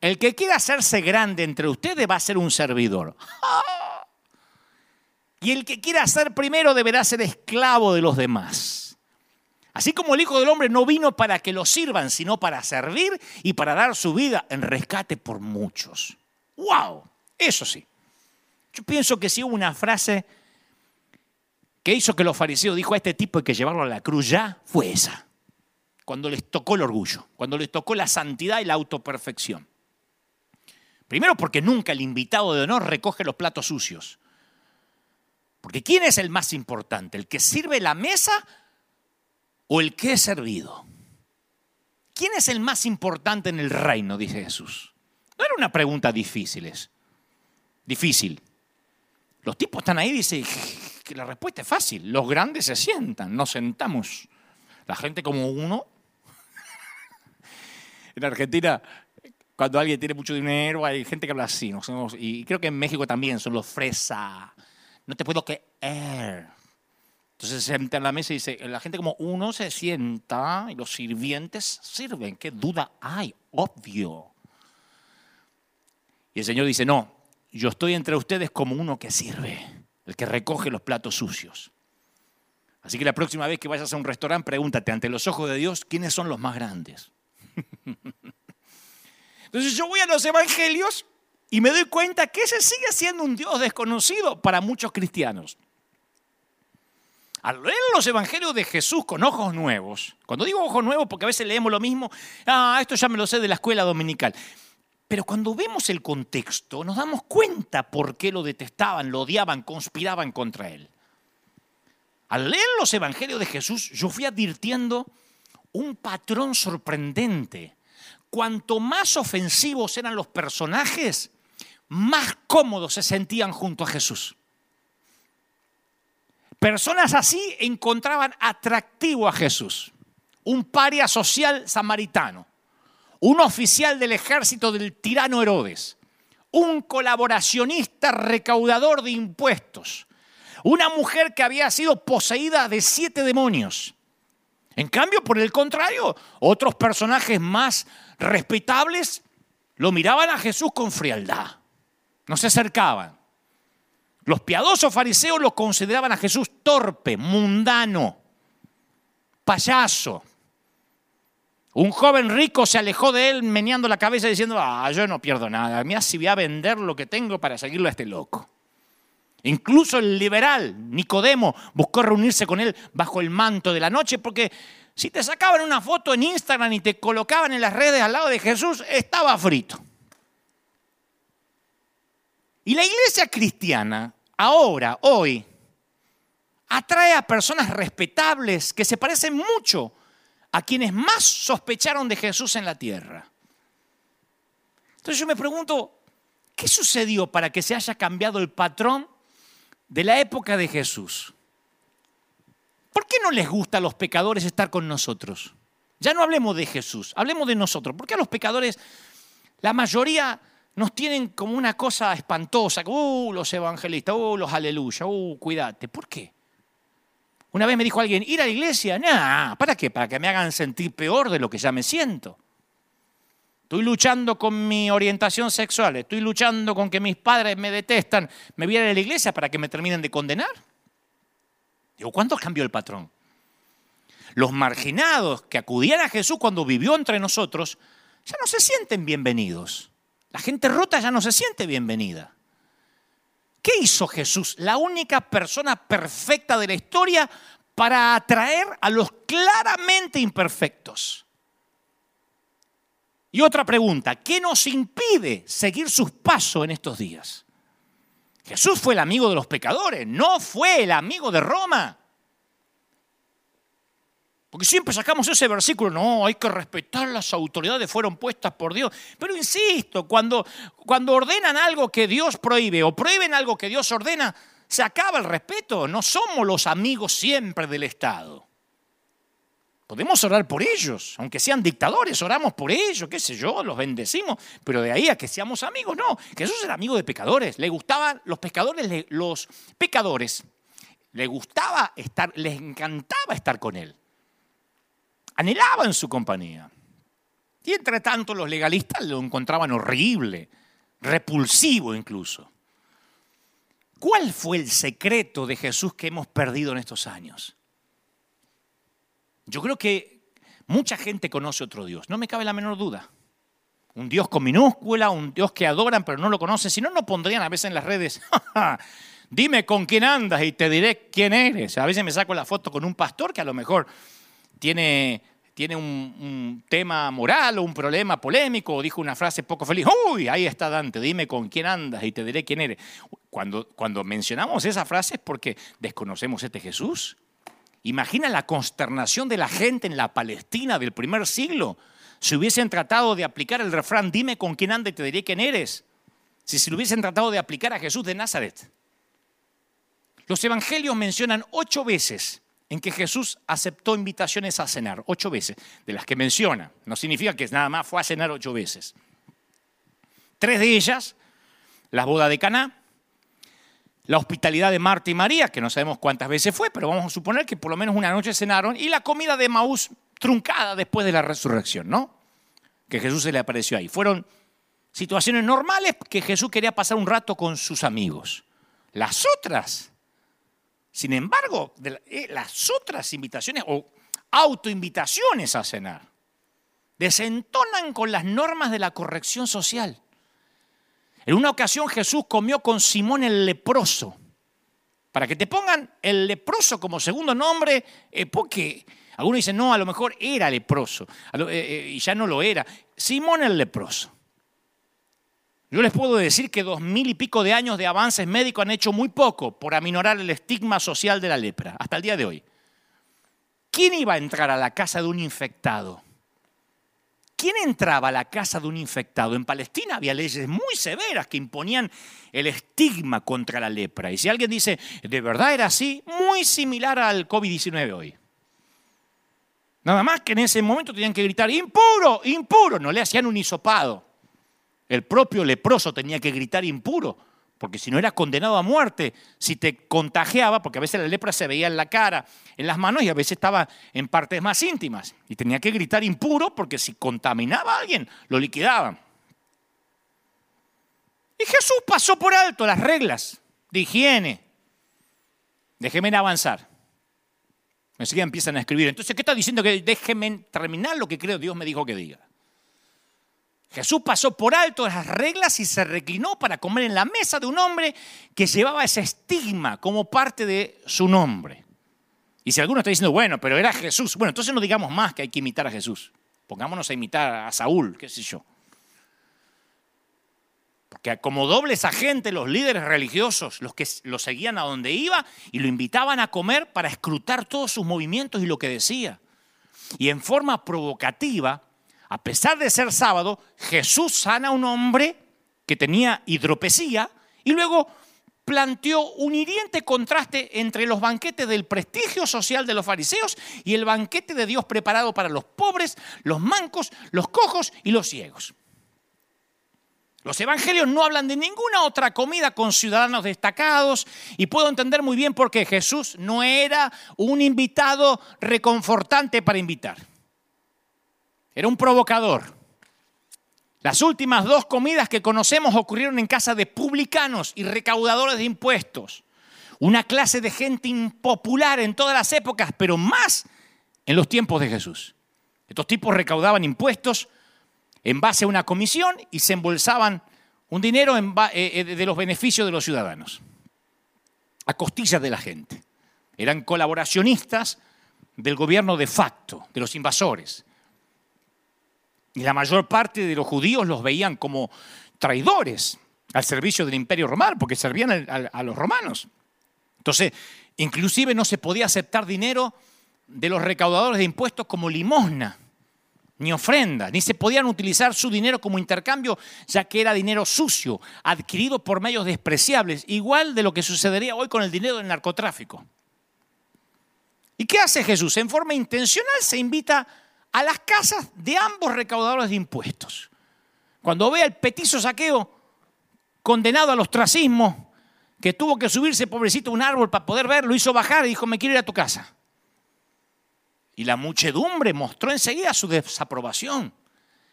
Speaker 1: El que quiera hacerse grande entre ustedes va a ser un servidor. Y el que quiera ser primero deberá ser esclavo de los demás. Así como el Hijo del Hombre no vino para que lo sirvan, sino para servir y para dar su vida en rescate por muchos. ¡Wow! Eso sí. Yo pienso que si hubo una frase que hizo que los fariseos dijo a este tipo hay que llevarlo a la cruz ya, fue esa. Cuando les tocó el orgullo, cuando les tocó la santidad y la autoperfección. Primero porque nunca el invitado de honor recoge los platos sucios. Porque ¿quién es el más importante? ¿El que sirve la mesa o el que es servido? ¿Quién es el más importante en el reino? Dice Jesús. No era una pregunta difícil. Difícil. Los tipos están ahí y dicen la respuesta es fácil. Los grandes se sientan, nos sentamos. La gente como uno. en Argentina, cuando alguien tiene mucho dinero, hay gente que habla así. Y creo que en México también son los fresa. No te puedo creer. Entonces se sienta en la mesa y dice, la gente como uno se sienta y los sirvientes sirven. ¿Qué duda hay? Obvio. Y el Señor dice, no, yo estoy entre ustedes como uno que sirve, el que recoge los platos sucios. Así que la próxima vez que vayas a un restaurante, pregúntate ante los ojos de Dios quiénes son los más grandes. Entonces yo voy a los evangelios y me doy cuenta que ese sigue siendo un Dios desconocido para muchos cristianos. Al leer los evangelios de Jesús con ojos nuevos, cuando digo ojos nuevos porque a veces leemos lo mismo, ah, esto ya me lo sé de la escuela dominical. Pero cuando vemos el contexto, nos damos cuenta por qué lo detestaban, lo odiaban, conspiraban contra él. Al leer los evangelios de Jesús, yo fui advirtiendo un patrón sorprendente. Cuanto más ofensivos eran los personajes, más cómodos se sentían junto a Jesús. Personas así encontraban atractivo a Jesús, un paria social samaritano un oficial del ejército del tirano Herodes, un colaboracionista recaudador de impuestos, una mujer que había sido poseída de siete demonios. En cambio, por el contrario, otros personajes más respetables lo miraban a Jesús con frialdad, no se acercaban. Los piadosos fariseos lo consideraban a Jesús torpe, mundano, payaso, un joven rico se alejó de él meneando la cabeza diciendo, ah, yo no pierdo nada, mira si voy a vender lo que tengo para seguirlo a este loco. Incluso el liberal Nicodemo buscó reunirse con él bajo el manto de la noche porque si te sacaban una foto en Instagram y te colocaban en las redes al lado de Jesús, estaba frito. Y la iglesia cristiana, ahora, hoy, atrae a personas respetables que se parecen mucho a quienes más sospecharon de Jesús en la tierra. Entonces yo me pregunto, ¿qué sucedió para que se haya cambiado el patrón de la época de Jesús? ¿Por qué no les gusta a los pecadores estar con nosotros? Ya no hablemos de Jesús, hablemos de nosotros. ¿Por qué a los pecadores, la mayoría nos tienen como una cosa espantosa? Uh, los evangelistas, uh, los aleluya, uh, cuídate. ¿Por qué? Una vez me dijo alguien, ir a la iglesia, nah, ¿para qué? Para que me hagan sentir peor de lo que ya me siento. Estoy luchando con mi orientación sexual, estoy luchando con que mis padres me detestan, me voy a la iglesia para que me terminen de condenar. Digo, ¿cuánto cambió el patrón? Los marginados que acudían a Jesús cuando vivió entre nosotros ya no se sienten bienvenidos. La gente rota ya no se siente bienvenida. ¿Qué hizo Jesús? La única persona perfecta de la historia para atraer a los claramente imperfectos. Y otra pregunta, ¿qué nos impide seguir sus pasos en estos días? Jesús fue el amigo de los pecadores, no fue el amigo de Roma. Porque siempre sacamos ese versículo, no, hay que respetar las autoridades, fueron puestas por Dios. Pero insisto, cuando, cuando ordenan algo que Dios prohíbe o prohíben algo que Dios ordena, se acaba el respeto. No somos los amigos siempre del Estado. Podemos orar por ellos, aunque sean dictadores, oramos por ellos, qué sé yo, los bendecimos, pero de ahí a que seamos amigos, no. Jesús era amigo de pecadores, le gustaban los pescadores, los pecadores, le gustaba estar, les encantaba estar con él anhelaban su compañía. Y entre tanto los legalistas lo encontraban horrible, repulsivo incluso. ¿Cuál fue el secreto de Jesús que hemos perdido en estos años? Yo creo que mucha gente conoce otro Dios, no me cabe la menor duda. Un Dios con minúscula, un Dios que adoran pero no lo conocen, si no, no pondrían a veces en las redes, dime con quién andas y te diré quién eres. A veces me saco la foto con un pastor que a lo mejor tiene, tiene un, tema moral o un problema polémico o dijo una frase poco feliz. Uy, ahí está Dante, dime con quién andas y te diré quién eres. Cuando, cuando mencionamos esa frase es porque desconocemos este Jesús. Imagina la consternación de la gente en la Palestina del primer siglo si hubiesen tratado de aplicar el refrán, dime con quién andas y te diré quién eres. Si se lo hubiesen tratado de aplicar a Jesús de Nazaret. Los evangelios mencionan ocho veces en que Jesús aceptó invitaciones a cenar, ocho veces, de las que menciona. No significa que nada más fue a cenar ocho veces. Tres de ellas, la boda de Caná, la hospitalidad de Marta y María, que no sabemos cuántas veces fue, pero vamos a suponer que por lo menos una noche cenaron, y la comida de Maús truncada después de la resurrección, ¿no? Que Jesús se le apareció ahí. Fueron situaciones normales que Jesús quería pasar un rato con sus amigos. Las otras sin embargo, eh, las otras invitaciones o autoinvitaciones a cenar desentonan con las normas de la corrección social. En una ocasión Jesús comió con Simón el leproso. Para que te pongan el leproso como segundo nombre, eh, porque algunos dicen, no, a lo mejor era leproso, eh, y ya no lo era. Simón el leproso. Yo les puedo decir que dos mil y pico de años de avances médicos han hecho muy poco por aminorar el estigma social de la lepra, hasta el día de hoy. ¿Quién iba a entrar a la casa de un infectado? ¿Quién entraba a la casa de un infectado? En Palestina había leyes muy severas que imponían el estigma contra la lepra. Y si alguien dice, de verdad era así, muy similar al COVID-19 hoy. Nada más que en ese momento tenían que gritar, impuro, impuro, no le hacían un hisopado. El propio leproso tenía que gritar impuro, porque si no era condenado a muerte, si te contagiaba, porque a veces la lepra se veía en la cara, en las manos y a veces estaba en partes más íntimas. Y tenía que gritar impuro porque si contaminaba a alguien, lo liquidaban. Y Jesús pasó por alto las reglas de higiene. Déjenme avanzar. Enseguida empiezan a escribir. Entonces, ¿qué está diciendo? Que déjenme terminar lo que creo Dios me dijo que diga. Jesús pasó por alto las reglas y se reclinó para comer en la mesa de un hombre que llevaba ese estigma como parte de su nombre. Y si alguno está diciendo, bueno, pero era Jesús, bueno, entonces no digamos más que hay que imitar a Jesús. Pongámonos a imitar a Saúl, qué sé yo. Porque como dobles agentes, los líderes religiosos, los que lo seguían a donde iba y lo invitaban a comer para escrutar todos sus movimientos y lo que decía. Y en forma provocativa, a pesar de ser sábado, Jesús sana a un hombre que tenía hidropesía y luego planteó un hiriente contraste entre los banquetes del prestigio social de los fariseos y el banquete de Dios preparado para los pobres, los mancos, los cojos y los ciegos. Los evangelios no hablan de ninguna otra comida con ciudadanos destacados y puedo entender muy bien por qué Jesús no era un invitado reconfortante para invitar. Era un provocador. Las últimas dos comidas que conocemos ocurrieron en casa de publicanos y recaudadores de impuestos. Una clase de gente impopular en todas las épocas, pero más en los tiempos de Jesús. Estos tipos recaudaban impuestos en base a una comisión y se embolsaban un dinero eh, eh, de los beneficios de los ciudadanos, a costillas de la gente. Eran colaboracionistas del gobierno de facto, de los invasores. Y la mayor parte de los judíos los veían como traidores al servicio del imperio romano, porque servían a, los romanos. Entonces, inclusive no se podía aceptar dinero de los recaudadores de impuestos como limosna, ni ofrenda, ni se podían utilizar su dinero como intercambio, ya que era dinero sucio, adquirido por medios despreciables, igual de lo que sucedería hoy con el dinero del narcotráfico. ¿Y qué hace Jesús? En forma intencional se invita a las casas de ambos recaudadores de impuestos. Cuando ve al petizo saqueo condenado al ostracismo, que tuvo que subirse pobrecito a un árbol para poder ver, lo hizo bajar y dijo, me quiero ir a tu casa. Y la muchedumbre mostró enseguida su desaprobación.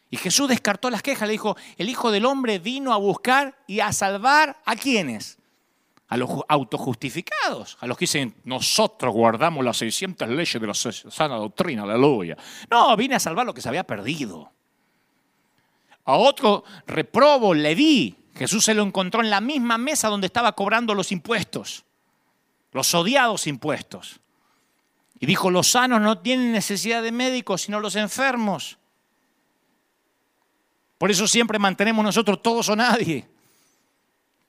Speaker 1: Y Jesús descartó las quejas, le dijo, el Hijo del Hombre vino a buscar y a salvar a quienes? A los autojustificados, a los que dicen, nosotros guardamos las 600 leyes de la sana doctrina, aleluya. No, vine a salvar lo que se había perdido. A otro reprobo, Leví, Jesús se lo encontró en la misma mesa donde estaba cobrando los impuestos, los odiados impuestos. Y dijo, los sanos no tienen necesidad de médicos, sino los enfermos. Por eso siempre mantenemos nosotros todos o nadie.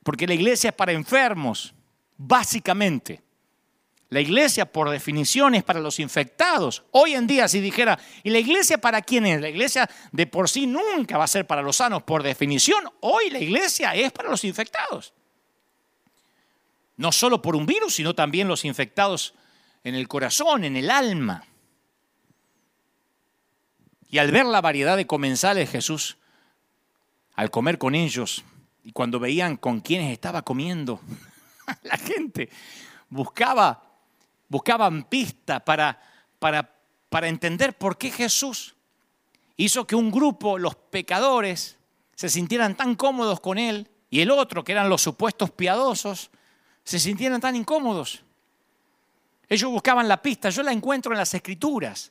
Speaker 1: Porque la iglesia es para enfermos, básicamente. La iglesia, por definición, es para los infectados. Hoy en día, si dijera, ¿y la iglesia para quién es? La iglesia de por sí nunca va a ser para los sanos, por definición. Hoy la iglesia es para los infectados. No solo por un virus, sino también los infectados en el corazón, en el alma. Y al ver la variedad de comensales, Jesús, al comer con ellos, y cuando veían con quiénes estaba comiendo, la gente buscaba buscaban pistas para, para, para entender por qué Jesús hizo que un grupo, los pecadores, se sintieran tan cómodos con él y el otro, que eran los supuestos piadosos, se sintieran tan incómodos. Ellos buscaban la pista, yo la encuentro en las escrituras,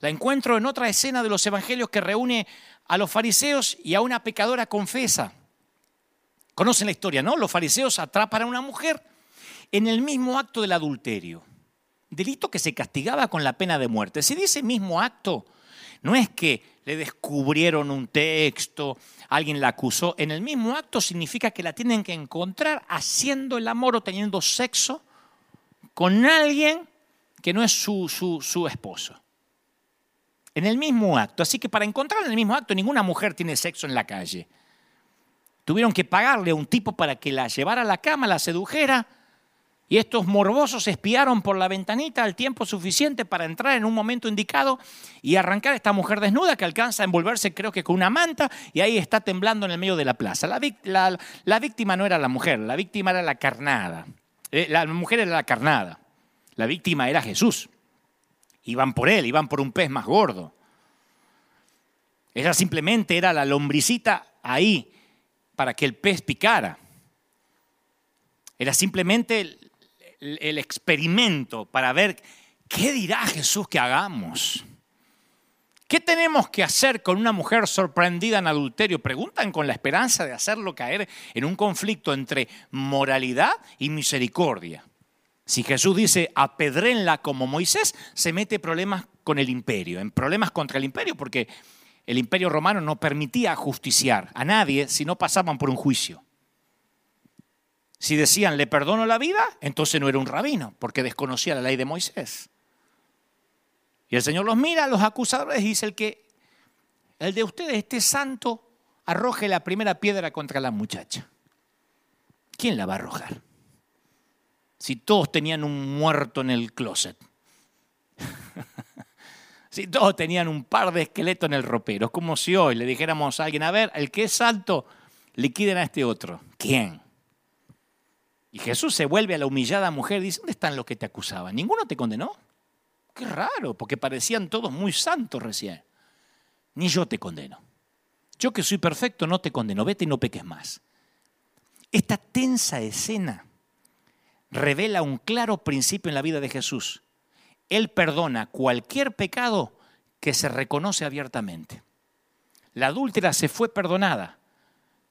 Speaker 1: la encuentro en otra escena de los evangelios que reúne a los fariseos y a una pecadora confesa. Conocen la historia, ¿no? Los fariseos atrapan a una mujer en el mismo acto del adulterio delito que se castigaba con la pena de muerte. Si dice mismo acto, no es que le descubrieron un texto, alguien la acusó, en el mismo acto significa que la tienen que encontrar haciendo el amor o teniendo sexo con alguien que no es su, su, su esposo. En el mismo acto. Así que para encontrarla en el mismo acto, ninguna mujer tiene sexo en la calle. Tuvieron que pagarle a un tipo para que la llevara a la cama, la sedujera y estos morbosos espiaron por la ventanita al tiempo suficiente para entrar en un momento indicado y arrancar a esta mujer desnuda que alcanza a envolverse creo que con una manta y ahí está temblando en el medio de la plaza. La, víctima no era la mujer, la víctima era la carnada. Eh, la mujer era la carnada. La víctima era Jesús. Iban por él, iban por un pez más gordo. Ella simplemente era la lombricita ahí para que el pez picara. Era simplemente el experimento para ver qué dirá Jesús que hagamos. ¿Qué tenemos que hacer con una mujer sorprendida en adulterio? Preguntan con la esperanza de hacerlo caer en un conflicto entre moralidad y misericordia. Si Jesús dice apedrenla como Moisés, se mete problemas con el imperio, en problemas contra el imperio, porque el imperio romano no permitía justiciar a nadie si no pasaban por un juicio. Si decían, le perdono la vida, entonces no era un rabino, porque desconocía la ley de Moisés. Y el Señor los mira, los acusadores, y dice, el que, el de ustedes esté santo, arroje la primera piedra contra la muchacha. ¿Quién la va a arrojar? Si todos tenían un muerto en el closet. Si todos tenían un par de esqueletos en el ropero. Es como si hoy le dijéramos a alguien, a ver, el que es santo, liquiden a este otro. ¿Quién? Y Jesús se vuelve a la humillada mujer y dice, ¿dónde están los que te acusaban? ¿Ninguno te condenó? Qué raro, porque parecían todos muy santos recién. Ni yo te condeno. Yo que soy perfecto no te condeno, vete y no peques más. Esta tensa escena revela un claro principio en la vida de Jesús. Él perdona cualquier pecado que se reconoce abiertamente. La adúltera se fue perdonada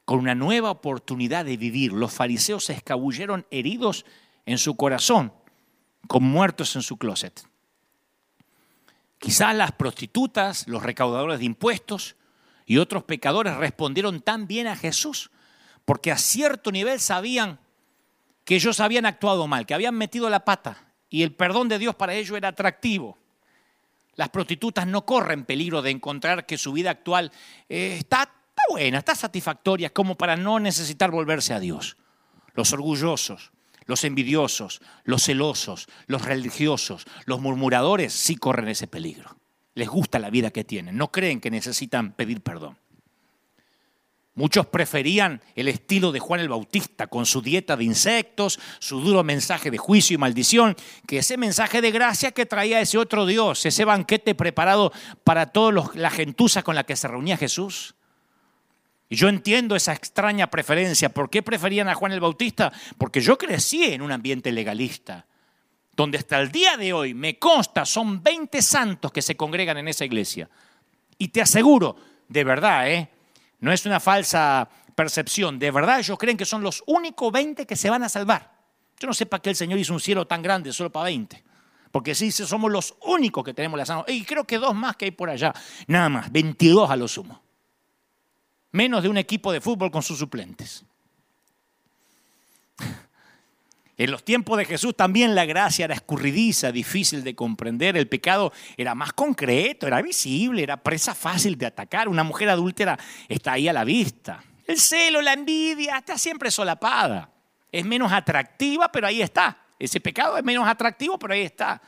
Speaker 1: con una nueva oportunidad de vivir. Los fariseos se escabulleron heridos en su corazón, con muertos en su closet. Quizás las prostitutas, los recaudadores de impuestos y otros pecadores respondieron tan bien a Jesús porque a cierto nivel sabían que ellos habían actuado mal, que habían metido la pata y el perdón de Dios para ellos era atractivo. Las prostitutas no corren peligro de encontrar que su vida actual eh, está, está buena, está satisfactoria, como para no necesitar volverse a Dios. Los orgullosos, los envidiosos, los celosos, los religiosos, los murmuradores sí corren ese peligro. Les gusta la vida que tienen, no creen que necesitan pedir perdón. Muchos preferían el estilo de Juan el Bautista, con su dieta de insectos, su duro mensaje de juicio y maldición, que ese mensaje de gracia que traía ese otro Dios, ese banquete preparado para toda la gentuza con la que se reunía Jesús. Y yo entiendo esa extraña preferencia. ¿Por qué preferían a Juan el Bautista? Porque yo crecí en un ambiente legalista, donde hasta el día de hoy me consta son 20 santos que se congregan en esa iglesia. Y te aseguro, de verdad, ¿eh? No es una falsa percepción, de verdad ellos creen que son los únicos 20 que se van a salvar. Yo no sé para qué el Señor hizo un cielo tan grande solo para 20. Porque si somos los únicos que tenemos la salvación. Y creo que dos más que hay por allá. Nada más, 22 a lo sumo menos de un equipo de fútbol con sus suplentes. En los tiempos de Jesús también la gracia era escurridiza, difícil de comprender, el pecado era más concreto, era visible, era presa fácil de atacar, una mujer adúltera está ahí a la vista. El celo, la envidia, está siempre solapada. Es menos atractiva, pero ahí está. Ese pecado es menos atractivo, pero ahí está.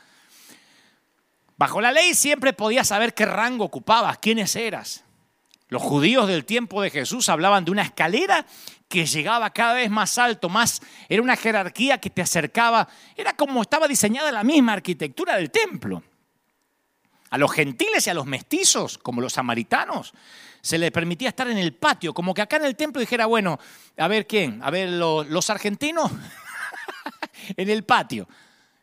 Speaker 1: Bajo la ley siempre podías saber qué rango ocupabas, quiénes eras. Los judíos del tiempo de Jesús hablaban de una escalera que llegaba cada vez más alto, más era una jerarquía que te acercaba, era como estaba diseñada la misma arquitectura del templo. A los gentiles y a los mestizos, como los samaritanos, se les permitía estar en el patio, como que acá en el templo dijera, bueno, a ver quién, a ver los, argentinos en el patio,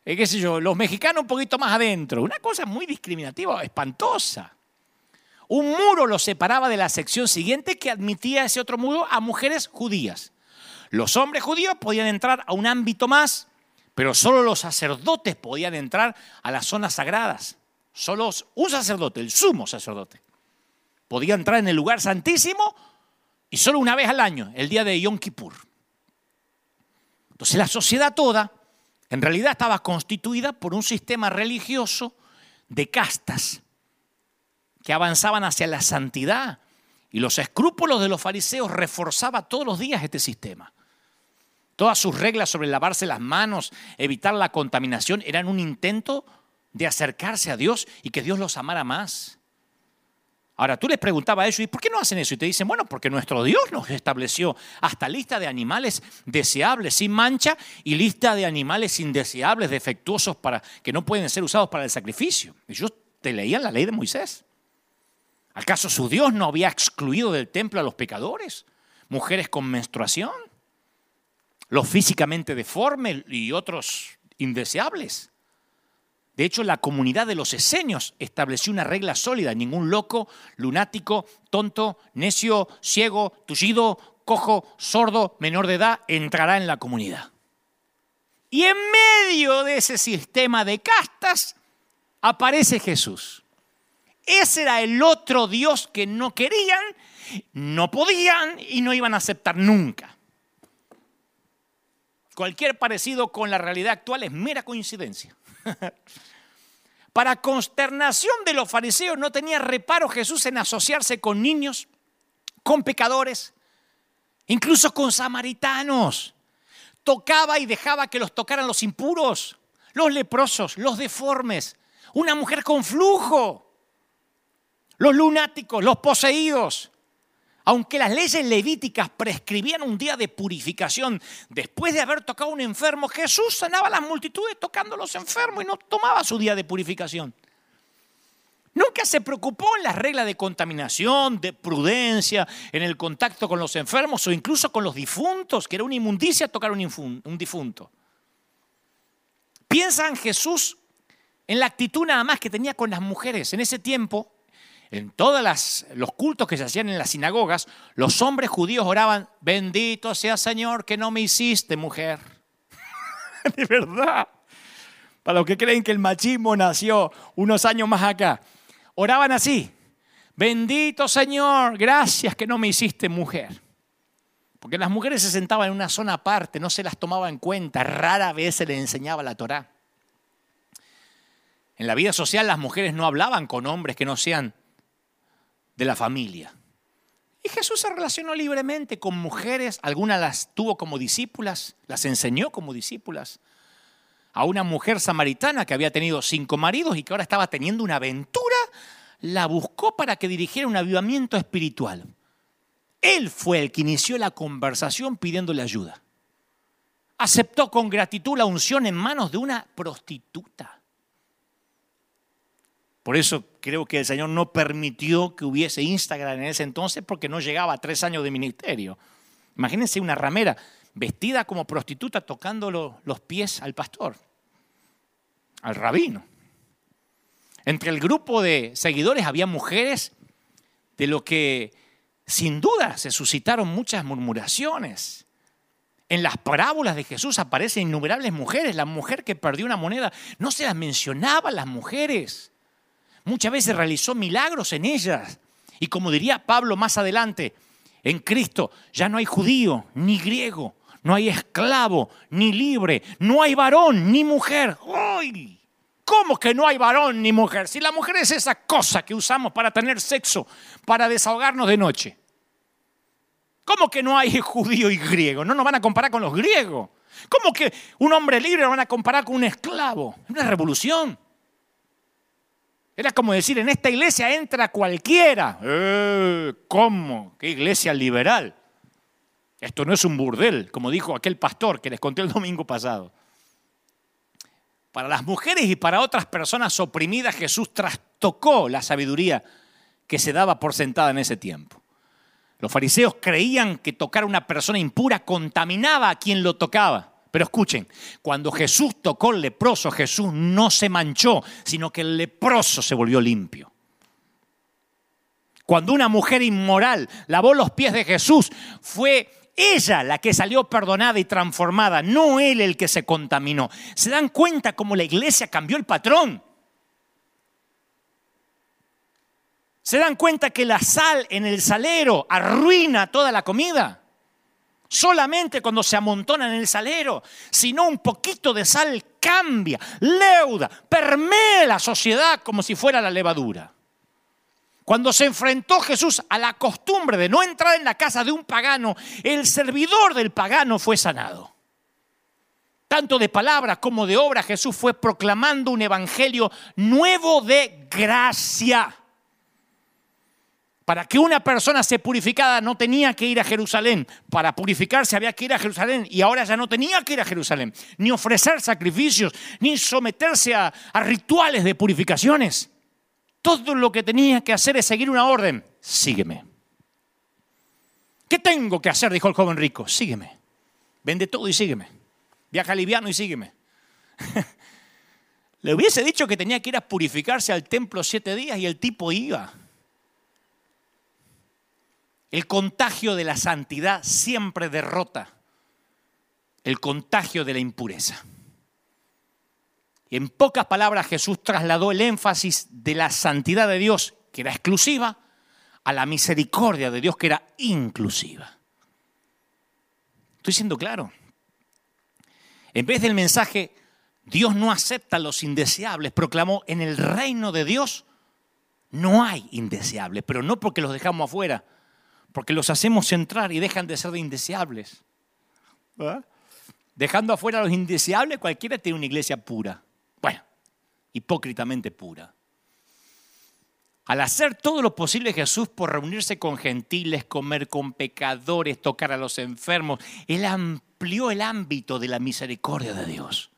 Speaker 1: eh, qué sé yo, los mexicanos un poquito más adentro, una cosa muy discriminativa, espantosa. Un muro los separaba de la sección siguiente que admitía ese otro muro a mujeres judías. Los hombres judíos podían entrar a un ámbito más, pero solo los sacerdotes podían entrar a las zonas sagradas. Solo un sacerdote, el sumo sacerdote, podía entrar en el lugar santísimo y solo una vez al año, el día de Yom Kippur. Entonces la sociedad toda en realidad estaba constituida por un sistema religioso de castas que avanzaban hacia la santidad. Y los escrúpulos de los fariseos reforzaba todos los días este sistema. Todas sus reglas sobre lavarse las manos, evitar la contaminación, eran un intento de acercarse a Dios y que Dios los amara más. Ahora tú les preguntabas a ellos, ¿y por qué no hacen eso? Y te dicen, bueno, porque nuestro Dios nos estableció hasta lista de animales deseables sin mancha y lista de animales indeseables, defectuosos, para, que no pueden ser usados para el sacrificio. Ellos te leían la ley de Moisés. ¿Acaso su Dios no había excluido del templo a los pecadores? Mujeres con menstruación, los físicamente deformes y otros indeseables. De hecho, la comunidad de los esenios estableció una regla sólida. Ningún loco, lunático, tonto, necio, ciego, tullido, cojo, sordo, menor de edad entrará en la comunidad. Y en medio de ese sistema de castas aparece Jesús. Ese era el otro Dios que no querían, no podían y no iban a aceptar nunca. Cualquier parecido con la realidad actual es mera coincidencia. Para consternación de los fariseos no tenía reparo Jesús en asociarse con niños, con pecadores, incluso con samaritanos. Tocaba y dejaba que los tocaran los impuros, los leprosos, los deformes, una mujer con flujo los lunáticos, los poseídos. Aunque las leyes levíticas prescribían un día de purificación, después de haber tocado a un enfermo, Jesús sanaba a las multitudes tocando a los enfermos y no tomaba su día de purificación. Nunca se preocupó en las reglas de contaminación, de prudencia, en el contacto con los enfermos o incluso con los difuntos, que era una inmundicia tocar un, un difunto. Piensa en Jesús en la actitud nada más que tenía con las mujeres. En ese tiempo, en todos los cultos que se hacían en las sinagogas, los hombres judíos oraban, bendito sea Señor que no me hiciste mujer. de verdad. Para los que creen que el machismo nació unos años más acá, oraban así, bendito Señor, gracias que no me hiciste mujer. Porque las mujeres se sentaban en una zona aparte, no se las tomaba en cuenta, rara vez se les enseñaba la Torá. En la vida social las mujeres no hablaban con hombres que no sean de la familia. Y Jesús se relacionó libremente con mujeres, algunas las tuvo como discípulas, las enseñó como discípulas. A una mujer samaritana que había tenido cinco maridos y que ahora estaba teniendo una aventura, la buscó para que dirigiera un avivamiento espiritual. Él fue el que inició la conversación pidiéndole ayuda. Aceptó con gratitud la unción en manos de una prostituta. Por eso creo que el Señor no permitió que hubiese Instagram en ese entonces porque no llegaba a tres años de ministerio. Imagínense una ramera vestida como prostituta tocando los pies al pastor, al rabino. Entre el grupo de seguidores había mujeres de lo que sin duda se suscitaron muchas murmuraciones. En las parábolas de Jesús aparecen innumerables mujeres. La mujer que perdió una moneda, no se las mencionaba las mujeres. Muchas veces realizó milagros en ellas. Y como diría Pablo más adelante, en Cristo ya no hay judío ni griego, no hay esclavo ni libre, no hay varón ni mujer. ¡Ay! ¿Cómo que no hay varón ni mujer? Si la mujer es esa cosa que usamos para tener sexo, para desahogarnos de noche. ¿Cómo que no hay judío y griego? No nos van a comparar con los griegos. ¿Cómo que un hombre libre lo van a comparar con un esclavo? Es una revolución. Era como decir, en esta iglesia entra cualquiera. Eh, ¿Cómo? ¿Qué iglesia liberal? Esto no es un burdel, como dijo aquel pastor que les conté el domingo pasado. Para las mujeres y para otras personas oprimidas, Jesús trastocó la sabiduría que se daba por sentada en ese tiempo. Los fariseos creían que tocar a una persona impura contaminaba a quien lo tocaba. Pero escuchen, cuando Jesús tocó al leproso, Jesús no se manchó, sino que el leproso se volvió limpio. Cuando una mujer inmoral lavó los pies de Jesús, fue ella la que salió perdonada y transformada, no él el que se contaminó. ¿Se dan cuenta cómo la iglesia cambió el patrón? ¿Se dan cuenta que la sal en el salero arruina toda la comida? Solamente cuando se amontonan en el salero, sino un poquito de sal cambia, leuda, permea la sociedad como si fuera la levadura. Cuando se enfrentó Jesús a la costumbre de no entrar en la casa de un pagano, el servidor del pagano fue sanado. Tanto de palabras como de obra, Jesús fue proclamando un evangelio nuevo de gracia. Para que una persona se purificada no tenía que ir a Jerusalén. Para purificarse había que ir a Jerusalén y ahora ya no tenía que ir a Jerusalén. Ni ofrecer sacrificios, ni someterse a, a rituales de purificaciones. Todo lo que tenía que hacer es seguir una orden. Sígueme. ¿Qué tengo que hacer? Dijo el joven rico. Sígueme. Vende todo y sígueme. Viaja liviano y sígueme. Le hubiese dicho que tenía que ir a purificarse al templo siete días y el tipo iba. El contagio de la santidad siempre derrota el contagio de la impureza. Y en pocas palabras Jesús trasladó el énfasis de la santidad de Dios, que era exclusiva, a la misericordia de Dios, que era inclusiva. Estoy siendo claro. En vez del mensaje, Dios no acepta los indeseables, proclamó, en el reino de Dios no hay indeseables, pero no porque los dejamos afuera, porque los hacemos entrar y dejan de ser de indeseables. Dejando afuera a los indeseables, cualquiera tiene una iglesia pura. Bueno, hipócritamente pura. Al hacer todo lo posible Jesús por reunirse con gentiles, comer con pecadores, tocar a los enfermos, Él amplió el ámbito de la misericordia de Dios.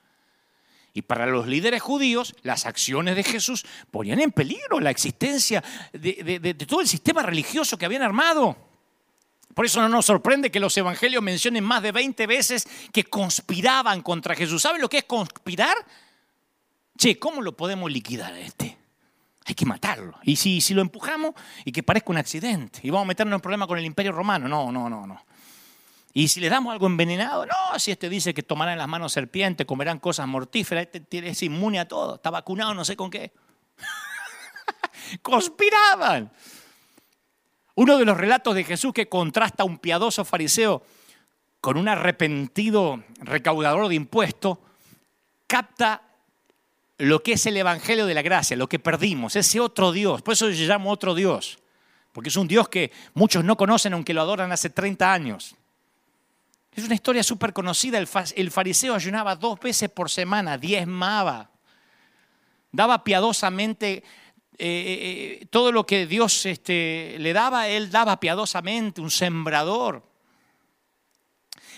Speaker 1: Y para los líderes judíos, las acciones de Jesús ponían en peligro la existencia de, todo el sistema religioso que habían armado. Por eso no nos sorprende que los evangelios mencionen más de 20 veces que conspiraban contra Jesús. ¿Saben lo que es conspirar? Che, ¿cómo lo podemos liquidar a este? Hay que matarlo. Y si, si lo empujamos y que parezca un accidente y vamos a meternos en problema con el imperio romano, no, no, no, no. Y si le damos algo envenenado, no, si este dice que tomarán en las manos serpientes, comerán cosas mortíferas, este es inmune a todo, está vacunado, no sé con qué. Conspiraban. Uno de los relatos de Jesús que contrasta a un piadoso fariseo con un arrepentido recaudador de impuestos capta lo que es el Evangelio de la Gracia, lo que perdimos, ese otro Dios. Por eso yo llamo otro Dios, porque es un Dios que muchos no conocen aunque lo adoran hace 30 años. Es una historia súper conocida. El fariseo ayunaba dos veces por semana, diezmaba, daba piadosamente eh, eh, todo lo que Dios este, le daba, él daba piadosamente, un sembrador.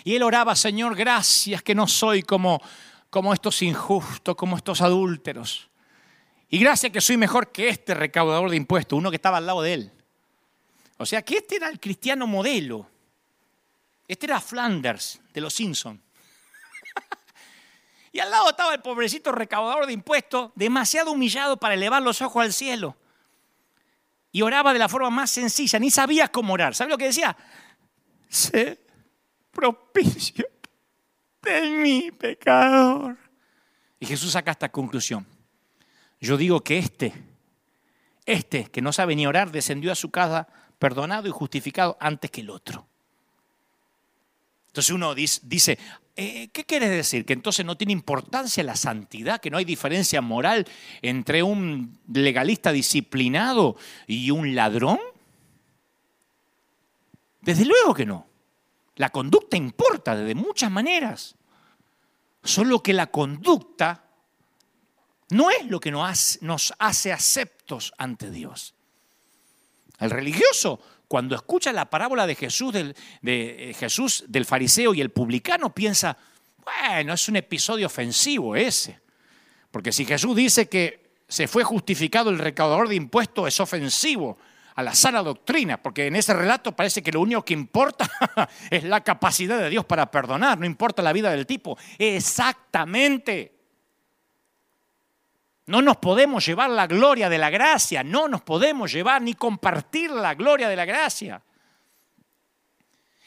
Speaker 1: Y él oraba, Señor, gracias que no soy como, como estos injustos, como estos adúlteros. Y gracias que soy mejor que este recaudador de impuestos, uno que estaba al lado de él. O sea que este era el cristiano modelo. Este era Flanders de los Simpsons. y al lado estaba el pobrecito recaudador de impuestos, demasiado humillado para elevar los ojos al cielo. Y oraba de la forma más sencilla, ni sabía cómo orar. ¿Sabe lo que decía? Sé propicio de mi pecador. Y Jesús saca esta conclusión. Yo digo que este, este que no sabe ni orar, descendió a su casa perdonado y justificado antes que el otro. Entonces uno dice, eh, ¿qué quiere decir? Que entonces no tiene importancia la santidad, que no hay diferencia moral entre un legalista disciplinado y un ladrón. Desde luego que no. La conducta importa de muchas maneras. Solo que la conducta no es lo que nos hace aceptos ante Dios. El religioso cuando escucha la parábola de Jesús del, de eh, Jesús del fariseo y el publicano, piensa, bueno, es un episodio ofensivo ese. Porque si Jesús dice que se fue justificado el recaudador de impuestos, es ofensivo a la sana doctrina, porque en ese relato parece que lo único que importa es la capacidad de Dios para perdonar, no importa la vida del tipo. Exactamente. No nos podemos llevar la gloria de la gracia, no nos podemos llevar ni compartir la gloria de la gracia.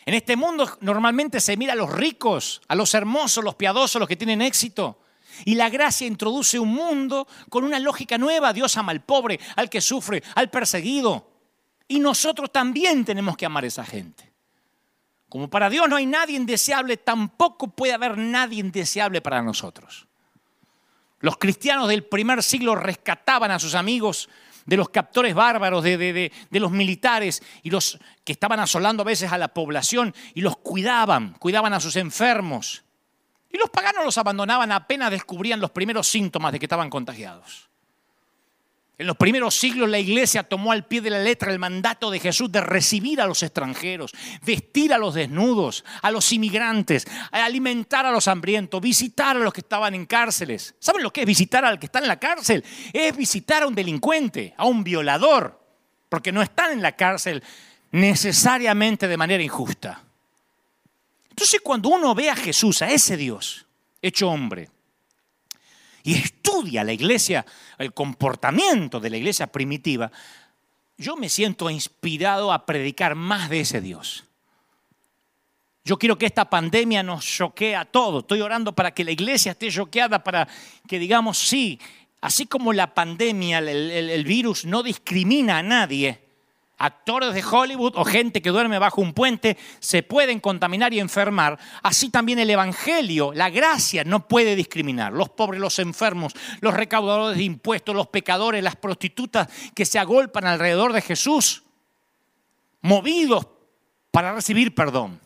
Speaker 1: En este mundo normalmente se mira a los ricos, a los hermosos, los piadosos, los que tienen éxito. Y la gracia introduce un mundo con una lógica nueva. Dios ama al pobre, al que sufre, al perseguido. Y nosotros también tenemos que amar a esa gente. Como para Dios no hay nadie indeseable, tampoco puede haber nadie indeseable para nosotros. Los cristianos del primer siglo rescataban a sus amigos de los captores bárbaros, de, los militares y los que estaban asolando a veces a la población y los cuidaban, cuidaban a sus enfermos. Y los paganos los abandonaban apenas descubrían los primeros síntomas de que estaban contagiados. En los primeros siglos la iglesia tomó al pie de la letra el mandato de Jesús de recibir a los extranjeros, vestir a los desnudos, a los inmigrantes, alimentar a los hambrientos, visitar a los que estaban en cárceles. ¿Saben lo que es visitar al que está en la cárcel? Es visitar a un delincuente, a un violador, porque no están en la cárcel necesariamente de manera injusta. Entonces cuando uno ve a Jesús, a ese Dios hecho hombre, y estudia la iglesia, el comportamiento de la iglesia primitiva, yo me siento inspirado a predicar más de ese Dios. Yo quiero que esta pandemia nos choquee a todos. Estoy orando para que la iglesia esté choqueada, para que digamos, sí, así como la pandemia, el, el virus no discrimina a nadie, actores de Hollywood o gente que duerme bajo un puente se pueden contaminar y enfermar. Así también el Evangelio, la gracia no puede discriminar. Los pobres, los enfermos, los recaudadores de impuestos, los pecadores, las prostitutas que se agolpan alrededor de Jesús, movidos para recibir perdón.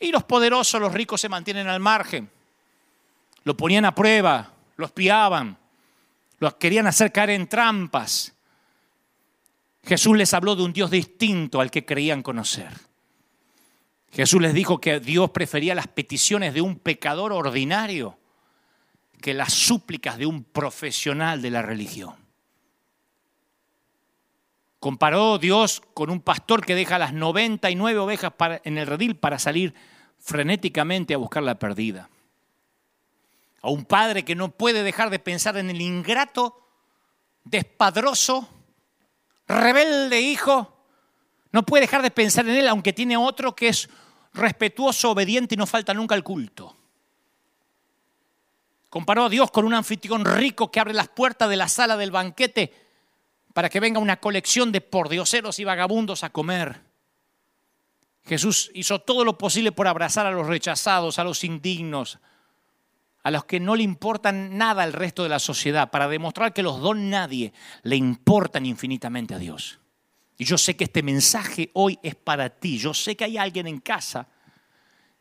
Speaker 1: Y los poderosos, los ricos se mantienen al margen. Lo ponían a prueba, los piaban, los querían hacer caer en trampas Jesús les habló de un Dios distinto al que creían conocer. Jesús les dijo que Dios prefería las peticiones de un pecador ordinario que las súplicas de un profesional de la religión. Comparó Dios con un pastor que deja las 99 ovejas en el redil para salir frenéticamente a buscar la perdida. A un padre que no puede dejar de pensar en el ingrato, despadroso, rebelde hijo, no puede dejar de pensar en él, aunque tiene otro que es respetuoso, obediente y no falta nunca el culto. Comparó a Dios con un anfitrión rico que abre las puertas de la sala del banquete para que venga una colección de pordioseros y vagabundos a comer. Jesús hizo todo lo posible por abrazar a los rechazados, a los indignos, a los que no le importan nada al resto de la sociedad, para demostrar que los don nadie le importan infinitamente a Dios. Y yo sé que este mensaje hoy es para ti. Yo sé que hay alguien en casa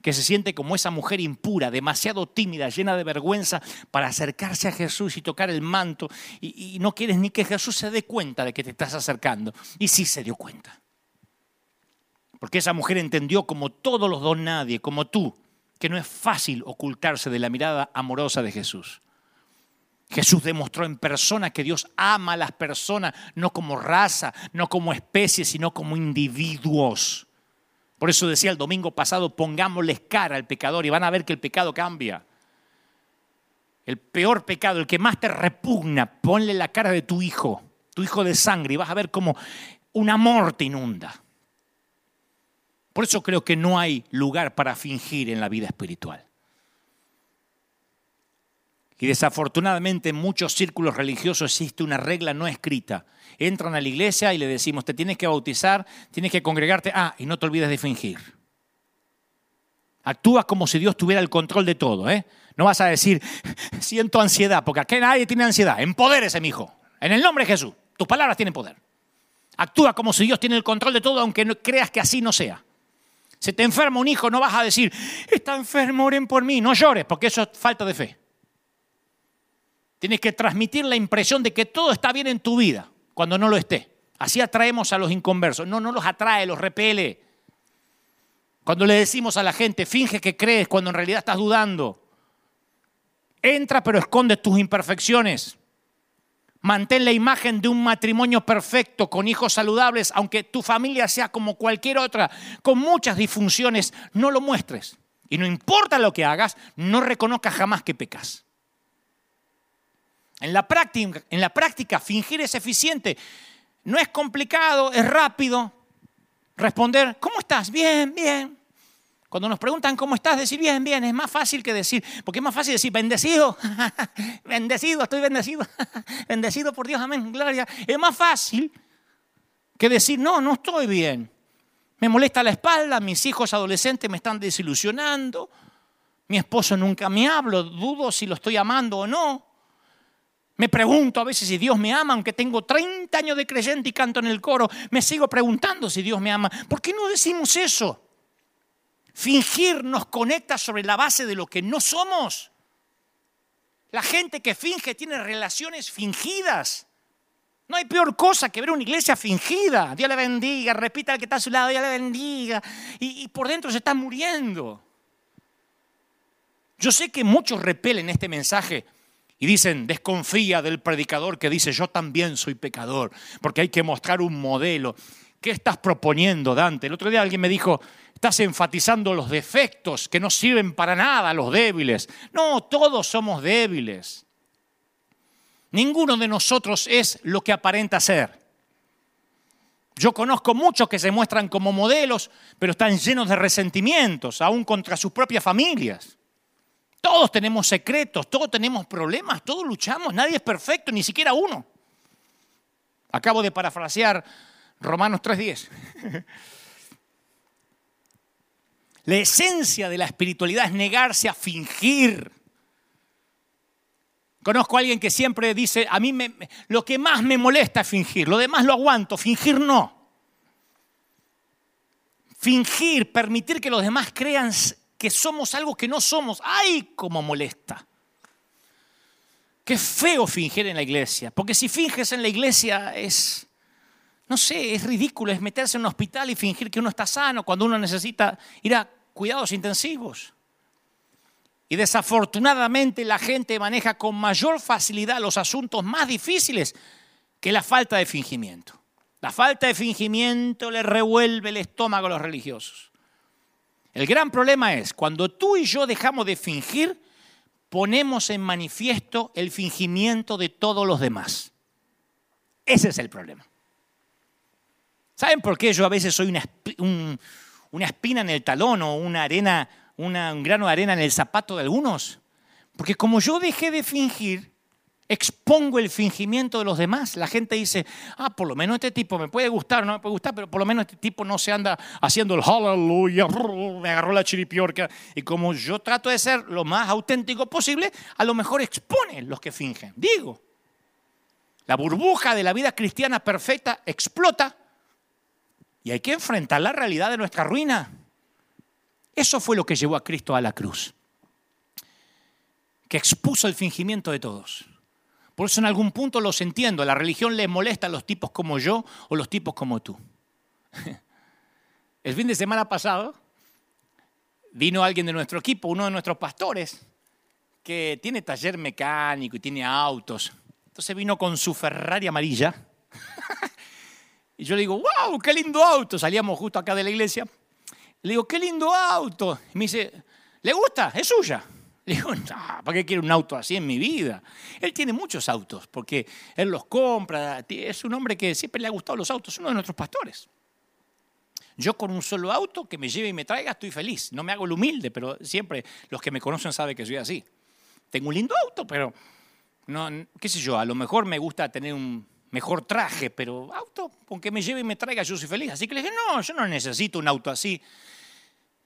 Speaker 1: que se siente como esa mujer impura, demasiado tímida, llena de vergüenza para acercarse a Jesús y tocar el manto. Y, no quieres ni que Jesús se dé cuenta de que te estás acercando. Y sí se dio cuenta. Porque esa mujer entendió como todos los don nadie, como tú, que no es fácil ocultarse de la mirada amorosa de Jesús. Jesús demostró en persona que Dios ama a las personas, no como raza, no como especie, sino como individuos. Por eso decía el domingo pasado, pongámosles cara al pecador y van a ver que el pecado cambia. El peor pecado, el que más te repugna, ponle la cara de tu hijo, tu hijo de sangre, y vas a ver cómo un amor te inunda. Por eso creo que no hay lugar para fingir en la vida espiritual. Y desafortunadamente en muchos círculos religiosos existe una regla no escrita. Entran a la iglesia y le decimos, te tienes que bautizar, tienes que congregarte, ah, y no te olvides de fingir. Actúas como si Dios tuviera el control de todo, ¿eh? No vas a decir, siento ansiedad, porque aquí nadie tiene ansiedad. Empodérese, mi hijo. En el nombre de Jesús. Tus palabras tienen poder. Actúa como si Dios tiene el control de todo, aunque no creas que así no sea. Si te enferma un hijo, no vas a decir, está enfermo, oren por mí. No llores, porque eso es falta de fe. Tienes que transmitir la impresión de que todo está bien en tu vida cuando no lo esté. Así atraemos a los inconversos. No, no los atrae, los repele. Cuando le decimos a la gente, finge que crees cuando en realidad estás dudando. Entra pero esconde tus imperfecciones. Mantén la imagen de un matrimonio perfecto, con hijos saludables, aunque tu familia sea como cualquier otra, con muchas disfunciones, no lo muestres. Y no importa lo que hagas, no reconozcas jamás que pecas. En la, práctica, en la práctica, fingir es eficiente. No es complicado, es rápido. Responder, ¿cómo estás? Bien, bien. Cuando nos preguntan cómo estás, decir bien, bien, es más fácil que decir, porque es más fácil decir bendecido, bendecido, estoy bendecido, bendecido por Dios, amén, gloria. Es más fácil que decir, no, no estoy bien. Me molesta la espalda, mis hijos adolescentes me están desilusionando, mi esposo nunca me habla, dudo si lo estoy amando o no. Me pregunto a veces si Dios me ama, aunque tengo 30 años de creyente y canto en el coro, me sigo preguntando si Dios me ama. ¿Por qué no decimos eso? Fingir nos conecta sobre la base de lo que no somos. La gente que finge tiene relaciones fingidas. No hay peor cosa que ver una iglesia fingida. Dios le bendiga, repita al que está a su lado, Dios le bendiga. Y, y por dentro se está muriendo. Yo sé que muchos repelen este mensaje y dicen, desconfía del predicador que dice, yo también soy pecador, porque hay que mostrar un modelo. ¿Qué estás proponiendo, Dante? El otro día alguien me dijo, estás enfatizando los defectos que no sirven para nada, los débiles. No, todos somos débiles. Ninguno de nosotros es lo que aparenta ser. Yo conozco muchos que se muestran como modelos, pero están llenos de resentimientos, aún contra sus propias familias. Todos tenemos secretos, todos tenemos problemas, todos luchamos, nadie es perfecto, ni siquiera uno. Acabo de parafrasear Romanos 3.10. La esencia de la espiritualidad es negarse a fingir. Conozco a alguien que siempre dice, a mí me, lo que más me molesta es fingir, lo demás lo aguanto, fingir no. Fingir, permitir que los demás crean que somos algo que no somos. ¡Ay, cómo molesta! Qué feo fingir en la iglesia, porque si finges en la iglesia es, no sé, es ridículo, es meterse en un hospital y fingir que uno está sano cuando uno necesita ir a cuidados intensivos. Y desafortunadamente la gente maneja con mayor facilidad los asuntos más difíciles que la falta de fingimiento. La falta de fingimiento le revuelve el estómago a los religiosos. El gran problema es, cuando tú y yo dejamos de fingir, ponemos en manifiesto el fingimiento de todos los demás. Ese es el problema. ¿Saben por qué yo a veces soy una, espina en el talón o una arena, un grano de arena en el zapato de algunos? Porque como yo dejé de fingir, expongo el fingimiento de los demás. La gente dice, ah, por lo menos este tipo me puede gustar, no me puede gustar, pero por lo menos este tipo no se anda haciendo el hallelujah, me agarró la chiripiorca. Y como yo trato de ser lo más auténtico posible, a lo mejor expone los que fingen. Digo, la burbuja de la vida cristiana perfecta explota y hay que enfrentar la realidad de nuestra ruina. Eso fue lo que llevó a Cristo a la cruz, que expuso el fingimiento de todos. Por eso en algún punto los entiendo. La religión le molesta a los tipos como yo o los tipos como tú. El fin de semana pasado vino alguien de nuestro equipo, uno de nuestros pastores, que tiene taller mecánico y tiene autos. Entonces vino con su Ferrari amarilla. y yo le digo, wow, qué lindo auto. Salíamos justo acá de la iglesia. Le digo, qué lindo auto. Y me dice, ¿le gusta? Es suya. Le digo, no, ¿para qué quiero un auto así en mi vida? Él tiene muchos autos, porque él los compra, es un hombre que siempre le ha gustado los autos, uno de nuestros pastores. Yo con un solo auto que me lleve y me traiga estoy feliz. No me hago el humilde, pero siempre los que me conocen saben que soy así. Tengo un lindo auto, pero no, qué sé yo, a lo mejor me gusta tener un mejor traje, pero auto, con que me lleve y me traiga yo soy feliz. Así que le dije, no, yo no necesito un auto así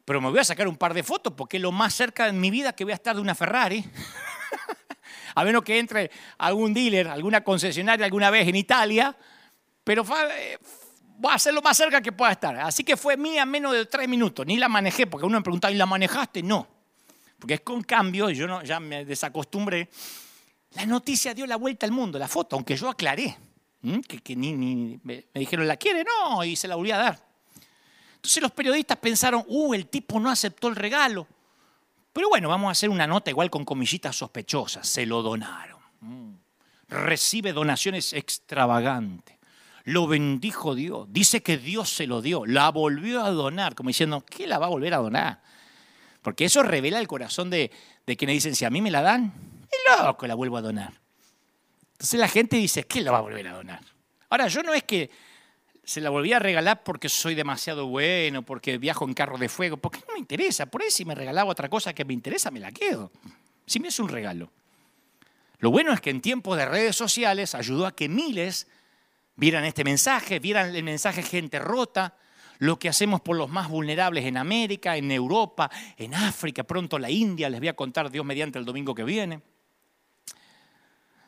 Speaker 1: pero me voy a sacar un par de fotos porque es lo más cerca en mi vida que voy a estar de una Ferrari. a menos que entre algún dealer, alguna concesionaria alguna vez en Italia, pero eh, voy a ser lo más cerca que pueda estar. Así que fue mía menos de tres minutos, ni la manejé, porque uno me preguntaba, ¿y la manejaste? No, porque es con cambio, yo no, ya me desacostumbré. La noticia dio la vuelta al mundo, la foto, aunque yo aclaré, que, ni, ni, me dijeron, ¿la quiere? No, y se la volví a dar. Entonces los periodistas pensaron, uh, el tipo no aceptó el regalo. Pero bueno, vamos a hacer una nota igual con comillitas sospechosas. Se lo donaron. Mm. Recibe donaciones extravagantes. Lo bendijo Dios. Dice que Dios se lo dio. La volvió a donar, como diciendo, ¿qué la va a volver a donar? Porque eso revela el corazón de, de quienes dicen, si a mí me la dan, es loco, la vuelvo a donar. Entonces la gente dice, ¿qué la va a volver a donar? Ahora, yo no es que se la volví a regalar porque soy demasiado bueno, porque viajo en carro de fuego, porque no me interesa. Por ahí si me regalaba otra cosa que me interesa, me la quedo. Si me es un regalo. Lo bueno es que en tiempos de redes sociales ayudó a que miles vieran este mensaje, vieran el mensaje gente rota, lo que hacemos por los más vulnerables en América, en Europa, en África, pronto la India, les voy a contar Dios mediante el domingo que viene.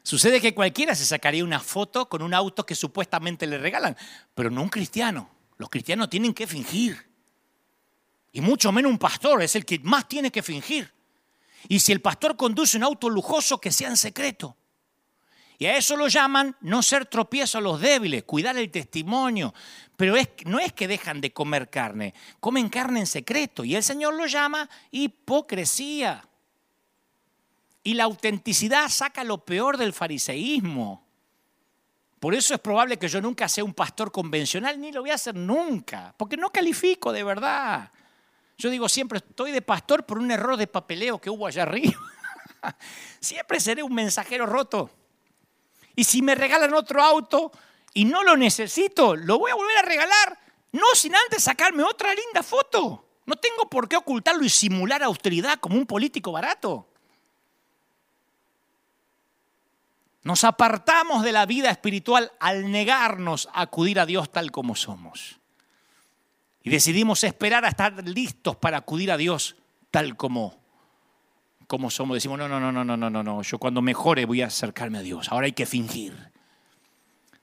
Speaker 1: Sucede que cualquiera se sacaría una foto con un auto que supuestamente le regalan, pero no un cristiano. Los cristianos tienen que fingir. Y mucho menos un pastor, es el que más tiene que fingir. Y si el pastor conduce un auto lujoso, que sea en secreto. Y a eso lo llaman no ser tropiezo a los débiles, cuidar el testimonio. Pero es, no es que dejan de comer carne, comen carne en secreto. Y el Señor lo llama hipocresía. Y la autenticidad saca lo peor del fariseísmo. Por eso es probable que yo nunca sea un pastor convencional, ni lo voy a hacer nunca, porque no califico de verdad. Yo digo siempre, estoy de pastor por un error de papeleo que hubo allá arriba. siempre seré un mensajero roto. Y si me regalan otro auto y no lo necesito, lo voy a volver a regalar, no sin antes sacarme otra linda foto. No tengo por qué ocultarlo y simular austeridad como un político barato. Nos apartamos de la vida espiritual al negarnos a acudir a Dios tal como somos. Y decidimos esperar a estar listos para acudir a Dios tal como, como somos. Decimos, no, no, no, no, no, no, no, yo cuando mejore voy a acercarme a Dios. Ahora hay que fingir.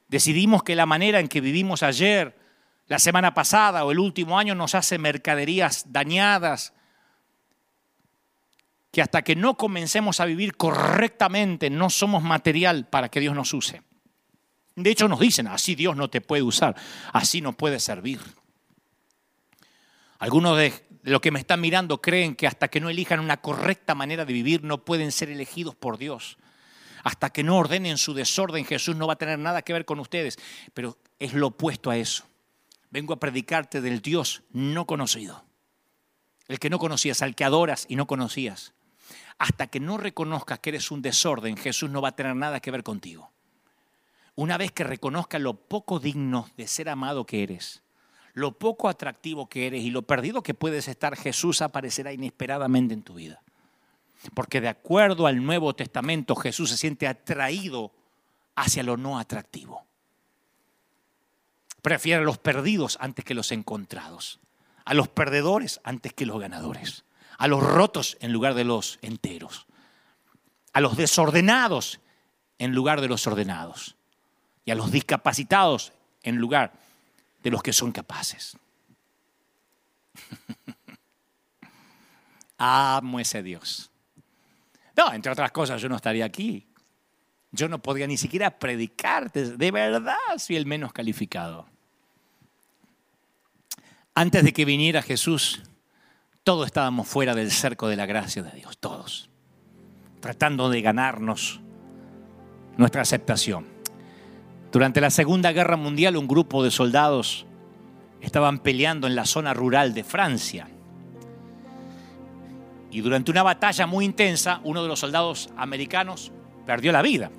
Speaker 1: Decidimos que la manera en que vivimos ayer, la semana pasada o el último año nos hace mercaderías dañadas, que hasta que no comencemos a vivir correctamente no somos material para que Dios nos use. De hecho nos dicen, así Dios no te puede usar, así no puede servir. Algunos de los que me están mirando creen que hasta que no elijan una correcta manera de vivir no pueden ser elegidos por Dios. Hasta que no ordenen su desorden, Jesús no va a tener nada que ver con ustedes. Pero es lo opuesto a eso. Vengo a predicarte del Dios no conocido. El que no conocías, al que adoras y no conocías. Hasta que no reconozcas que eres un desorden, Jesús no va a tener nada que ver contigo. Una vez que reconozcas lo poco digno de ser amado que eres, lo poco atractivo que eres y lo perdido que puedes estar, Jesús aparecerá inesperadamente en tu vida. Porque de acuerdo al Nuevo Testamento, Jesús se siente atraído hacia lo no atractivo. Prefiere a los perdidos antes que los encontrados, a los perdedores antes que los ganadores, a los rotos en lugar de los enteros, a los desordenados en lugar de los ordenados y a los discapacitados en lugar de los que son capaces. Amo ese Dios. No, entre otras cosas, yo no estaría aquí. Yo no podría ni siquiera predicarte. De verdad soy el menos calificado. Antes de que viniera Jesús, todos estábamos fuera del cerco de la gracia de Dios, todos, tratando de ganarnos nuestra aceptación. Durante la Segunda Guerra Mundial, un grupo de soldados estaban peleando en la zona rural de Francia. Y durante una batalla muy intensa, uno de los soldados americanos perdió la vida.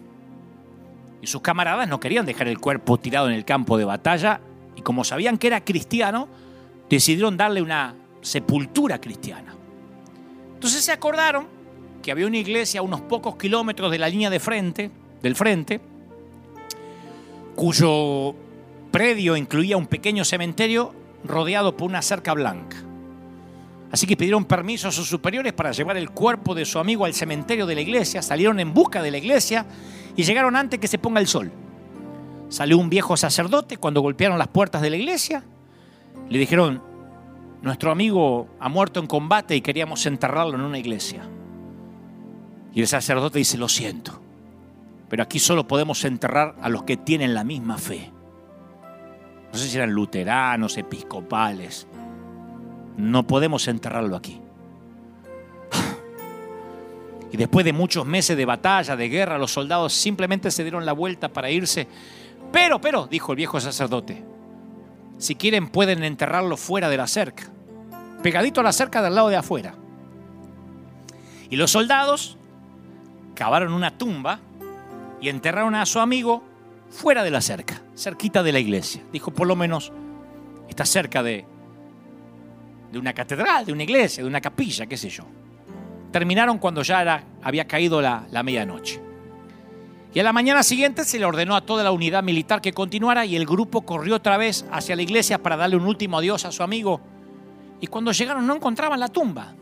Speaker 1: Y sus camaradas no querían dejar el cuerpo tirado en el campo de batalla y como sabían que era cristiano, decidieron darle una sepultura cristiana. Entonces se acordaron que había una iglesia a unos pocos kilómetros de la línea de frente, del frente, cuyo predio incluía un pequeño cementerio rodeado por una cerca blanca. Así que pidieron permiso a sus superiores para llevar el cuerpo de su amigo al cementerio de la iglesia, salieron en busca de la iglesia y llegaron antes que se ponga el sol. Salió un viejo sacerdote cuando golpearon las puertas de la iglesia le dijeron, nuestro amigo ha muerto en combate y queríamos enterrarlo en una iglesia. Y el sacerdote dice, lo siento, pero aquí solo podemos enterrar a los que tienen la misma fe. No sé si eran luteranos, episcopales. No podemos enterrarlo aquí. Y después de muchos meses de batalla, de guerra, los soldados simplemente se dieron la vuelta para irse. Pero, pero, dijo el viejo sacerdote, si quieren pueden enterrarlo fuera de la cerca, pegadito a la cerca del lado de afuera. Y los soldados cavaron una tumba y enterraron a su amigo fuera de la cerca, cerquita de la iglesia. Dijo, por lo menos está cerca de, de una catedral, de una iglesia, de una capilla, qué sé yo. Terminaron cuando ya era, había caído la, la medianoche. Y a la mañana siguiente se le ordenó a toda la unidad militar que continuara y el grupo corrió otra vez hacia la iglesia para darle un último adiós a su amigo. Y cuando llegaron no encontraban la tumba.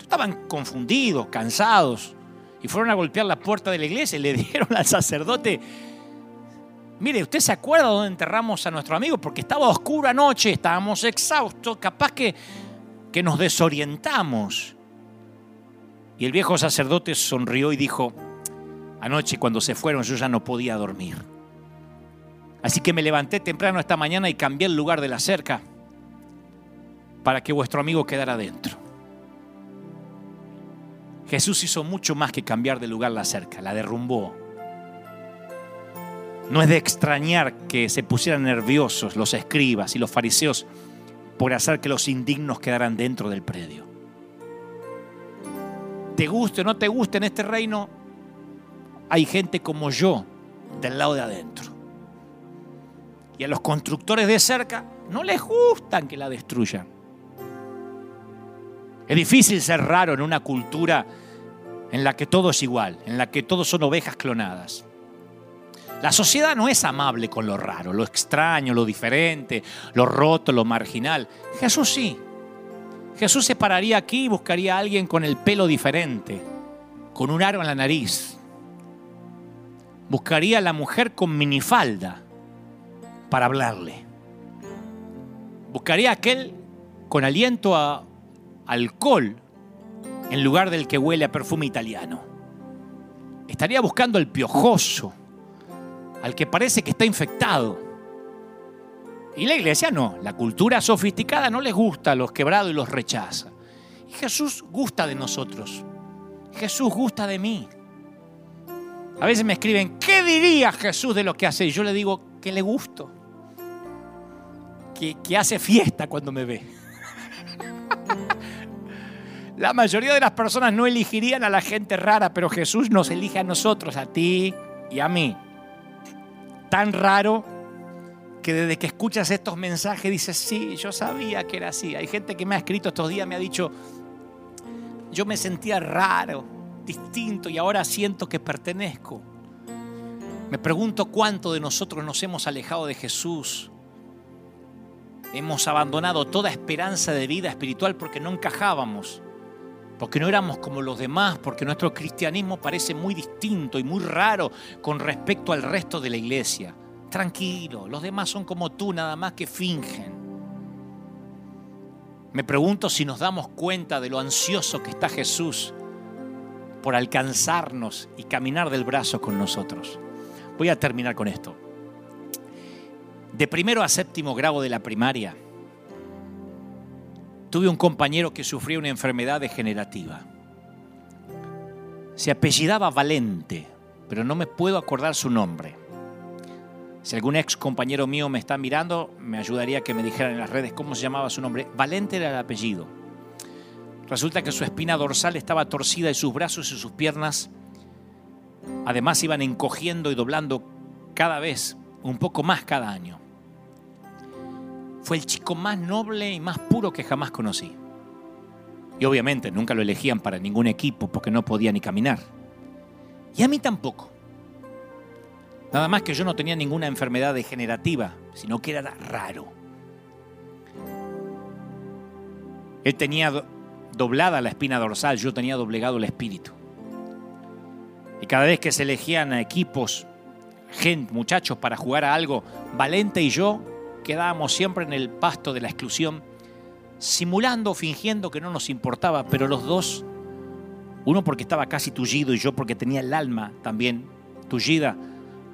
Speaker 1: Estaban confundidos, cansados, y fueron a golpear la puerta de la iglesia y le dijeron al sacerdote, mire, ¿usted se acuerda dónde enterramos a nuestro amigo? Porque estaba oscura noche, estábamos exhaustos, capaz que, que nos desorientamos. Y el viejo sacerdote sonrió y dijo, Anoche cuando se fueron yo ya no podía dormir. Así que me levanté temprano esta mañana y cambié el lugar de la cerca para que vuestro amigo quedara dentro. Jesús hizo mucho más que cambiar de lugar la cerca, la derrumbó. No es de extrañar que se pusieran nerviosos los escribas y los fariseos por hacer que los indignos quedaran dentro del predio. Te guste o no te guste en este reino, hay gente como yo del lado de adentro. Y a los constructores de cerca no les gustan que la destruyan. Es difícil ser raro en una cultura en la que todo es igual, en la que todos son ovejas clonadas. La sociedad no es amable con lo raro, lo extraño, lo diferente, lo roto, lo marginal. Jesús sí. Jesús se pararía aquí y buscaría a alguien con el pelo diferente, con un aro en la nariz, buscaría a la mujer con minifalda para hablarle. Buscaría a aquel con aliento a alcohol en lugar del que huele a perfume italiano. Estaría buscando al piojoso, al que parece que está infectado. Y la iglesia no, la cultura sofisticada no les gusta a los quebrados y los rechaza. Y Jesús gusta de nosotros. Jesús gusta de mí. A veces me escriben, ¿qué diría Jesús de lo que hace? Y yo le digo que le gusto, que, que hace fiesta cuando me ve. La mayoría de las personas no elegirían a la gente rara, pero Jesús nos elige a nosotros, a ti y a mí. Tan raro que desde que escuchas estos mensajes dices, sí, yo sabía que era así. Hay gente que me ha escrito estos días, me ha dicho, yo me sentía raro, distinto y ahora siento que pertenezco. Me pregunto cuánto de nosotros nos hemos alejado de Jesús. Hemos abandonado toda esperanza de vida espiritual porque no encajábamos, porque no éramos como los demás, porque nuestro cristianismo parece muy distinto y muy raro con respecto al resto de la iglesia. Tranquilo, los demás son como tú, nada más que fingen. Me pregunto si nos damos cuenta de lo ansioso que está Jesús por alcanzarnos y caminar del brazo con nosotros. Voy a terminar con esto. De primero a séptimo grado de la primaria, tuve un compañero que sufría una enfermedad degenerativa. Se apellidaba Valente, pero no me puedo acordar su nombre. Si algún ex compañero mío me está mirando, me ayudaría que me dijeran en las redes cómo se llamaba su nombre. Valente era el apellido. Resulta que su espina dorsal estaba torcida y sus brazos y sus piernas además iban encogiendo y doblando cada vez un poco más cada año. Fue el chico más noble y más puro que jamás conocí. Y obviamente nunca lo elegían para ningún equipo porque no podía ni caminar. Y a mí tampoco. Nada más que yo no tenía ninguna enfermedad degenerativa, sino que era raro. Él tenía doblada la espina dorsal, yo tenía doblegado el espíritu. Y cada vez que se elegían a equipos, gente, muchachos para jugar a algo, Valente y yo quedábamos siempre en el pasto de la exclusión, simulando, fingiendo que no nos importaba, pero los dos, uno porque estaba casi tullido y yo porque tenía el alma también tullida,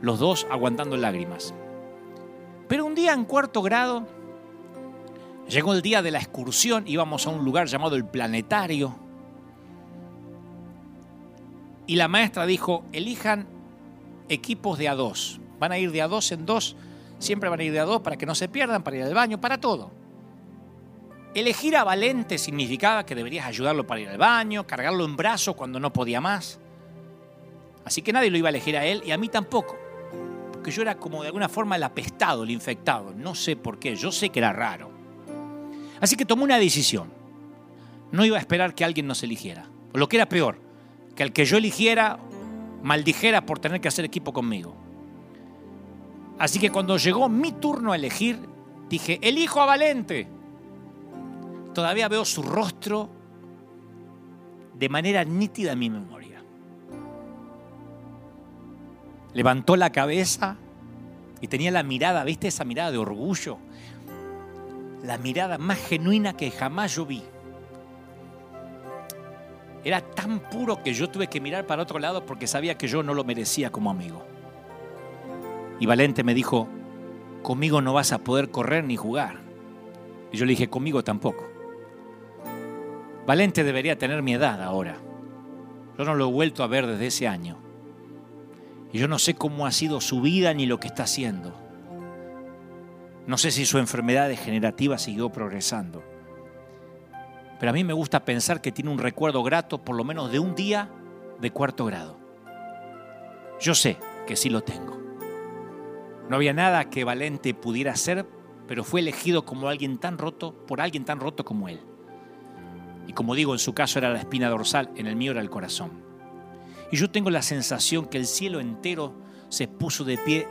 Speaker 1: los dos aguantando lágrimas. Pero un día en cuarto grado, llegó el día de la excursión, íbamos a un lugar llamado el Planetario, y la maestra dijo, elijan equipos de a dos. Van a ir de a dos en dos, siempre van a ir de a dos para que no se pierdan, para ir al baño, para todo. Elegir a Valente significaba que deberías ayudarlo para ir al baño, cargarlo en brazos cuando no podía más. Así que nadie lo iba a elegir a él y a mí tampoco. Porque yo era como de alguna forma el apestado, el infectado. No sé por qué, yo sé que era raro. Así que tomé una decisión. No iba a esperar que alguien nos eligiera. O lo que era peor, que el que yo eligiera maldijera por tener que hacer equipo conmigo. Así que cuando llegó mi turno a elegir, dije, elijo a Valente. Todavía veo su rostro de manera nítida en mi memoria. Levantó la cabeza y tenía la mirada, ¿viste esa mirada de orgullo? La mirada más genuina que jamás yo vi. Era tan puro que yo tuve que mirar para otro lado porque sabía que yo no lo merecía como amigo. Y Valente me dijo, conmigo no vas a poder correr ni jugar. Y yo le dije, conmigo tampoco. Valente debería tener mi edad ahora. Yo no lo he vuelto a ver desde ese año. Y yo no sé cómo ha sido su vida ni lo que está haciendo. No sé si su enfermedad degenerativa siguió progresando. Pero a mí me gusta pensar que tiene un recuerdo grato por lo menos de un día de cuarto grado. Yo sé que sí lo tengo. No había nada que Valente pudiera hacer, pero fue elegido como alguien tan roto por alguien tan roto como él. Y como digo, en su caso era la espina dorsal, en el mío era el corazón. Y yo tengo la sensación que el cielo entero se puso de pie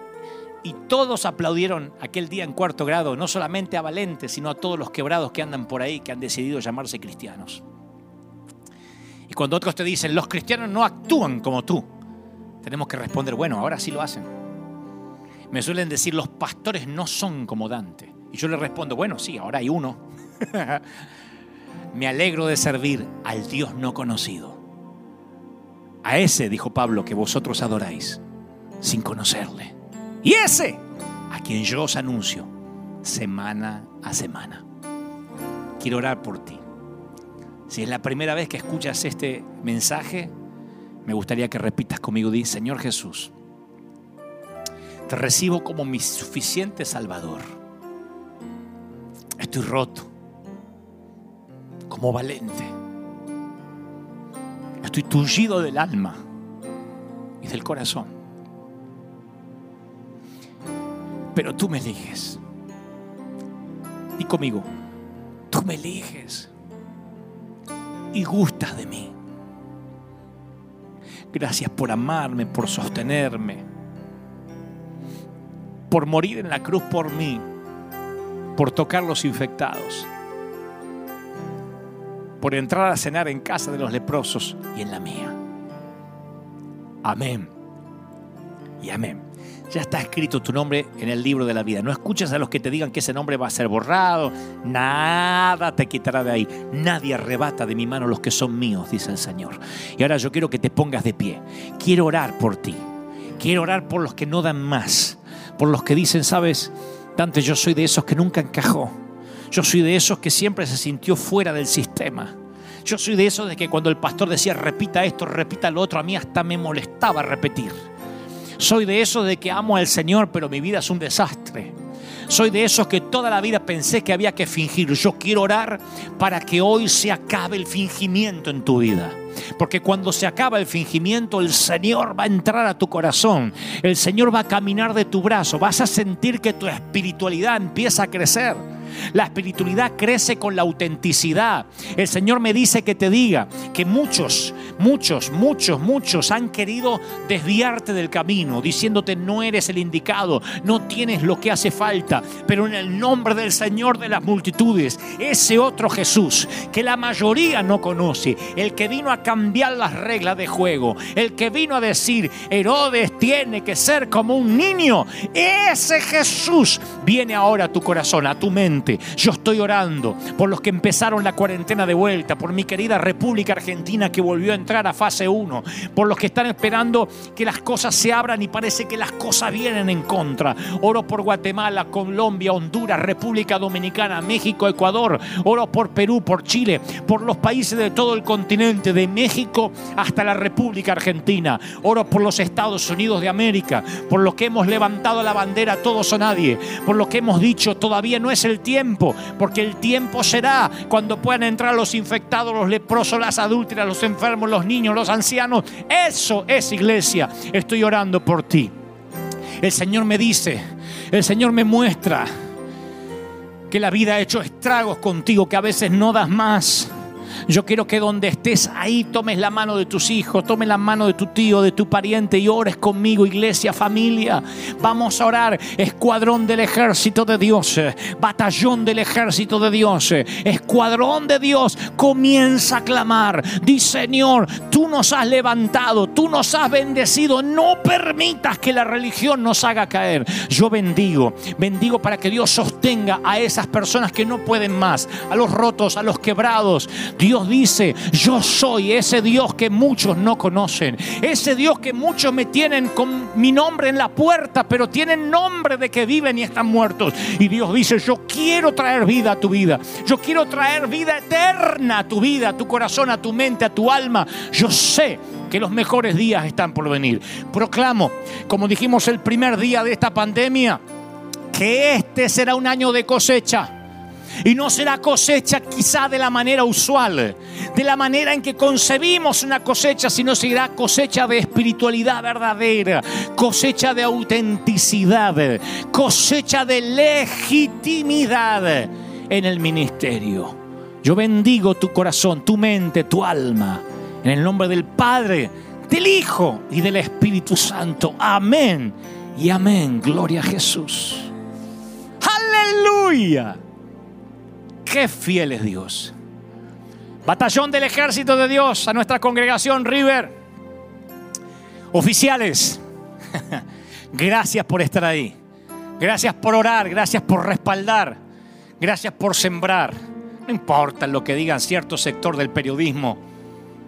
Speaker 1: y todos aplaudieron aquel día en cuarto grado, no solamente a Valente, sino a todos los quebrados que andan por ahí, que han decidido llamarse cristianos. Y cuando otros te dicen, los cristianos no actúan como tú, tenemos que responder, bueno, ahora sí lo hacen. Me suelen decir, los pastores no son como Dante. Y yo le respondo, bueno, sí, ahora hay uno. Me alegro de servir al Dios no conocido. A ese, dijo Pablo, que vosotros adoráis, sin conocerle. Y ese a quien yo os anuncio semana a semana. Quiero orar por ti. Si es la primera vez que escuchas este mensaje, me gustaría que repitas conmigo, di, Señor Jesús, te recibo como mi suficiente Salvador. Estoy roto, como valente. Estoy tullido del alma y del corazón. pero tú me eliges. Y conmigo, tú me eliges. y gustas de mí. Gracias por amarme, por sostenerme, por morir en la cruz por mí, por tocar los infectados, por entrar a cenar en casa de los leprosos y en la mía. Amén. Y amén ya está escrito tu nombre en el libro de la vida. No escuches a los que te digan que ese nombre va a ser borrado. Nada te quitará de ahí. Nadie arrebata de mi mano los que son míos, dice el Señor. Y ahora yo quiero que te pongas de pie. Quiero orar por ti. Quiero orar por los que no dan más. Por los que dicen, sabes, Dante, yo soy de esos que nunca encajó. Yo soy de esos que siempre se sintió fuera del sistema. Yo soy de esos de que cuando el pastor decía repita esto, repita lo otro, a mí hasta me molestaba repetir. Soy de esos de que amo al Señor, pero mi vida es un desastre. Soy de esos que toda la vida pensé que había que fingir. Yo quiero orar para que hoy se acabe el fingimiento en tu vida. Porque cuando se acaba el fingimiento, el Señor va a entrar a tu corazón. El Señor va a caminar de tu brazo. Vas a sentir que tu espiritualidad empieza a crecer. La espiritualidad crece con la autenticidad. El Señor me dice que te diga que muchos, muchos, muchos, muchos han querido desviarte del camino, diciéndote no eres el indicado, no tienes lo que hace falta. Pero en el nombre del Señor de las multitudes, ese otro Jesús que la mayoría no conoce, el que vino a cambiar las reglas de juego, el que vino a decir, Herodes tiene que ser como un niño, ese Jesús viene ahora a tu corazón, a tu mente yo estoy orando por los que empezaron la cuarentena de vuelta, por mi querida República Argentina que volvió a entrar a fase 1, por los que están esperando que las cosas se abran y parece que las cosas vienen en contra. Oro por Guatemala, Colombia, Honduras, República Dominicana, México, Ecuador. Oro por Perú, por Chile, por los países de todo el continente, de México hasta la República Argentina. Oro por los Estados Unidos de América, por los que hemos levantado la bandera todos o nadie, por lo que hemos dicho todavía no es el tiempo porque el tiempo será cuando puedan entrar los infectados, los leprosos, las adúlteras, los enfermos, los niños, los ancianos. Eso es iglesia. Estoy orando por ti. El Señor me dice, el Señor me muestra que la vida ha hecho estragos contigo, que a veces no das más yo quiero que donde estés ahí tomes la mano de tus hijos, tomes la mano de tu tío, de tu pariente y ores conmigo, iglesia, familia. Vamos a orar, escuadrón del ejército de Dios, batallón del ejército de Dios, escuadrón de Dios. Comienza a clamar. Di Señor, tú nos has levantado, tú nos has bendecido. No permitas que la religión nos haga caer. Yo bendigo, bendigo para que Dios sostenga a esas personas que no pueden más, a los rotos, a los quebrados. Dice, yo soy ese Dios que muchos no conocen, ese Dios que muchos me tienen con mi nombre en la puerta, pero tienen nombre de que viven y están muertos. Y Dios dice, yo quiero traer vida a tu vida, yo quiero traer vida eterna a tu vida, a tu corazón, a tu mente, a tu alma. Yo sé que los mejores días están por venir. Proclamo, como dijimos el primer día de esta pandemia, que este será un año de cosecha y no será cosecha quizá de la manera usual, de la manera en que concebimos una cosecha, sino será cosecha de espiritualidad verdadera, cosecha de autenticidad, cosecha de legitimidad en el ministerio. Yo bendigo tu corazón, tu mente, tu alma, en el nombre del Padre, del Hijo y del Espíritu Santo. Amén y amén. Gloria a Jesús. Aleluya. Qué fiel es Dios. Batallón del ejército de Dios, a nuestra congregación River. Oficiales, gracias por estar ahí. Gracias por orar, gracias por respaldar, gracias por sembrar. No importa lo que digan cierto sector del periodismo,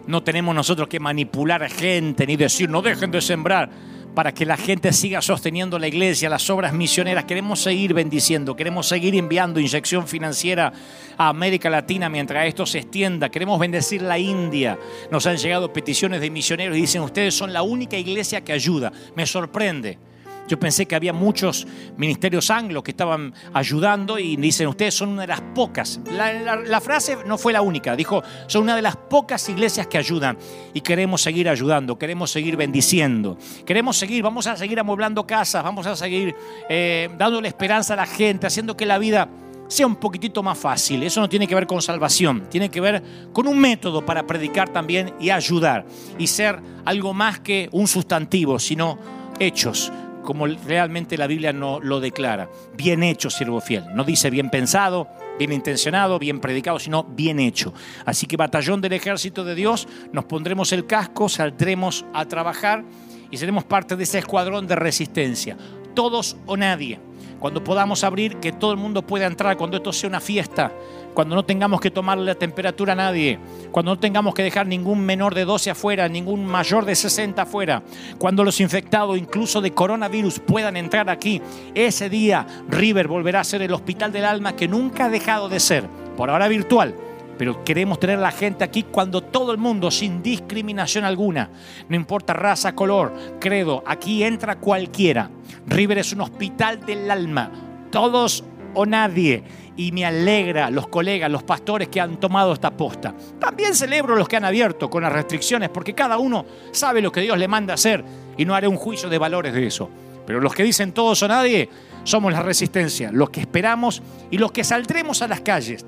Speaker 1: no tenemos nosotros que manipular a gente ni decir no dejen de sembrar para que la gente siga sosteniendo la iglesia, las obras misioneras. Queremos seguir bendiciendo, queremos seguir enviando inyección financiera a América Latina mientras esto se extienda. Queremos bendecir la India. Nos han llegado peticiones de misioneros y dicen, ustedes son la única iglesia que ayuda. Me sorprende. Yo pensé que había muchos ministerios anglos que estaban ayudando y dicen, ustedes son una de las pocas. La, frase no fue la única, dijo, son una de las pocas iglesias que ayudan y queremos seguir ayudando, queremos seguir bendiciendo, queremos seguir, vamos a seguir amueblando casas, vamos a seguir eh, dándole esperanza a la gente, haciendo que la vida sea un poquitito más fácil. Eso no tiene que ver con salvación, tiene que ver con un método para predicar también y ayudar y ser algo más que un sustantivo, sino hechos, como realmente la Biblia no lo declara. Bien hecho, siervo fiel. No dice bien pensado, bien intencionado, bien predicado, sino bien hecho. Así que batallón del ejército de Dios, nos pondremos el casco, saldremos a trabajar y seremos parte de ese escuadrón de resistencia. Todos o nadie cuando podamos abrir, que todo el mundo pueda entrar, cuando esto sea una fiesta, cuando no tengamos que tomarle la temperatura a nadie, cuando no tengamos que dejar ningún menor de 12 afuera, ningún mayor de 60 afuera, cuando los infectados incluso de coronavirus puedan entrar aquí, ese día River volverá a ser el hospital del alma que nunca ha dejado de ser, por ahora virtual pero queremos tener la gente aquí cuando todo el mundo, sin discriminación alguna, no importa raza, color, credo, aquí entra cualquiera. River es un hospital del alma, todos o nadie. Y me alegra los colegas, los pastores que han tomado esta posta. También celebro los que han abierto con las restricciones, porque cada uno sabe lo que Dios le manda hacer y no haré un juicio de valores de eso. Pero los que dicen todos o nadie, somos la resistencia, los que esperamos y los que saldremos a las calles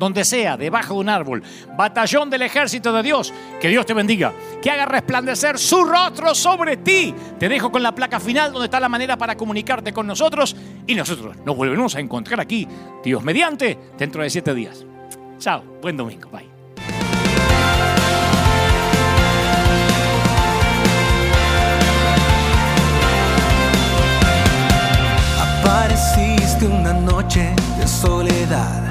Speaker 1: donde sea, debajo de un árbol, batallón del ejército de Dios, que Dios te bendiga, que haga resplandecer su rostro sobre ti. Te dejo con la placa final donde está la manera para comunicarte con nosotros. Y nosotros nos volveremos a encontrar aquí, Dios mediante, dentro de siete días. Chao, buen domingo, bye.
Speaker 2: Apareciste una noche de soledad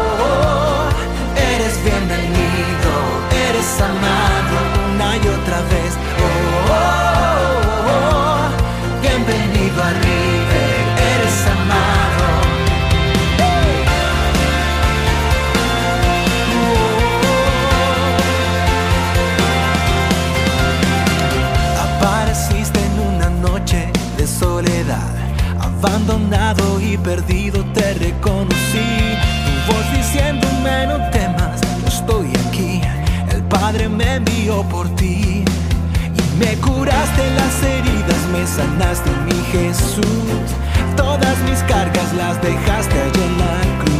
Speaker 2: bienvenido, eres amado una y otra vez. Oh, oh, por ti. Y me curaste las heridas, me sanaste mi Jesús. Todas mis cargas las dejaste allí en la cruz.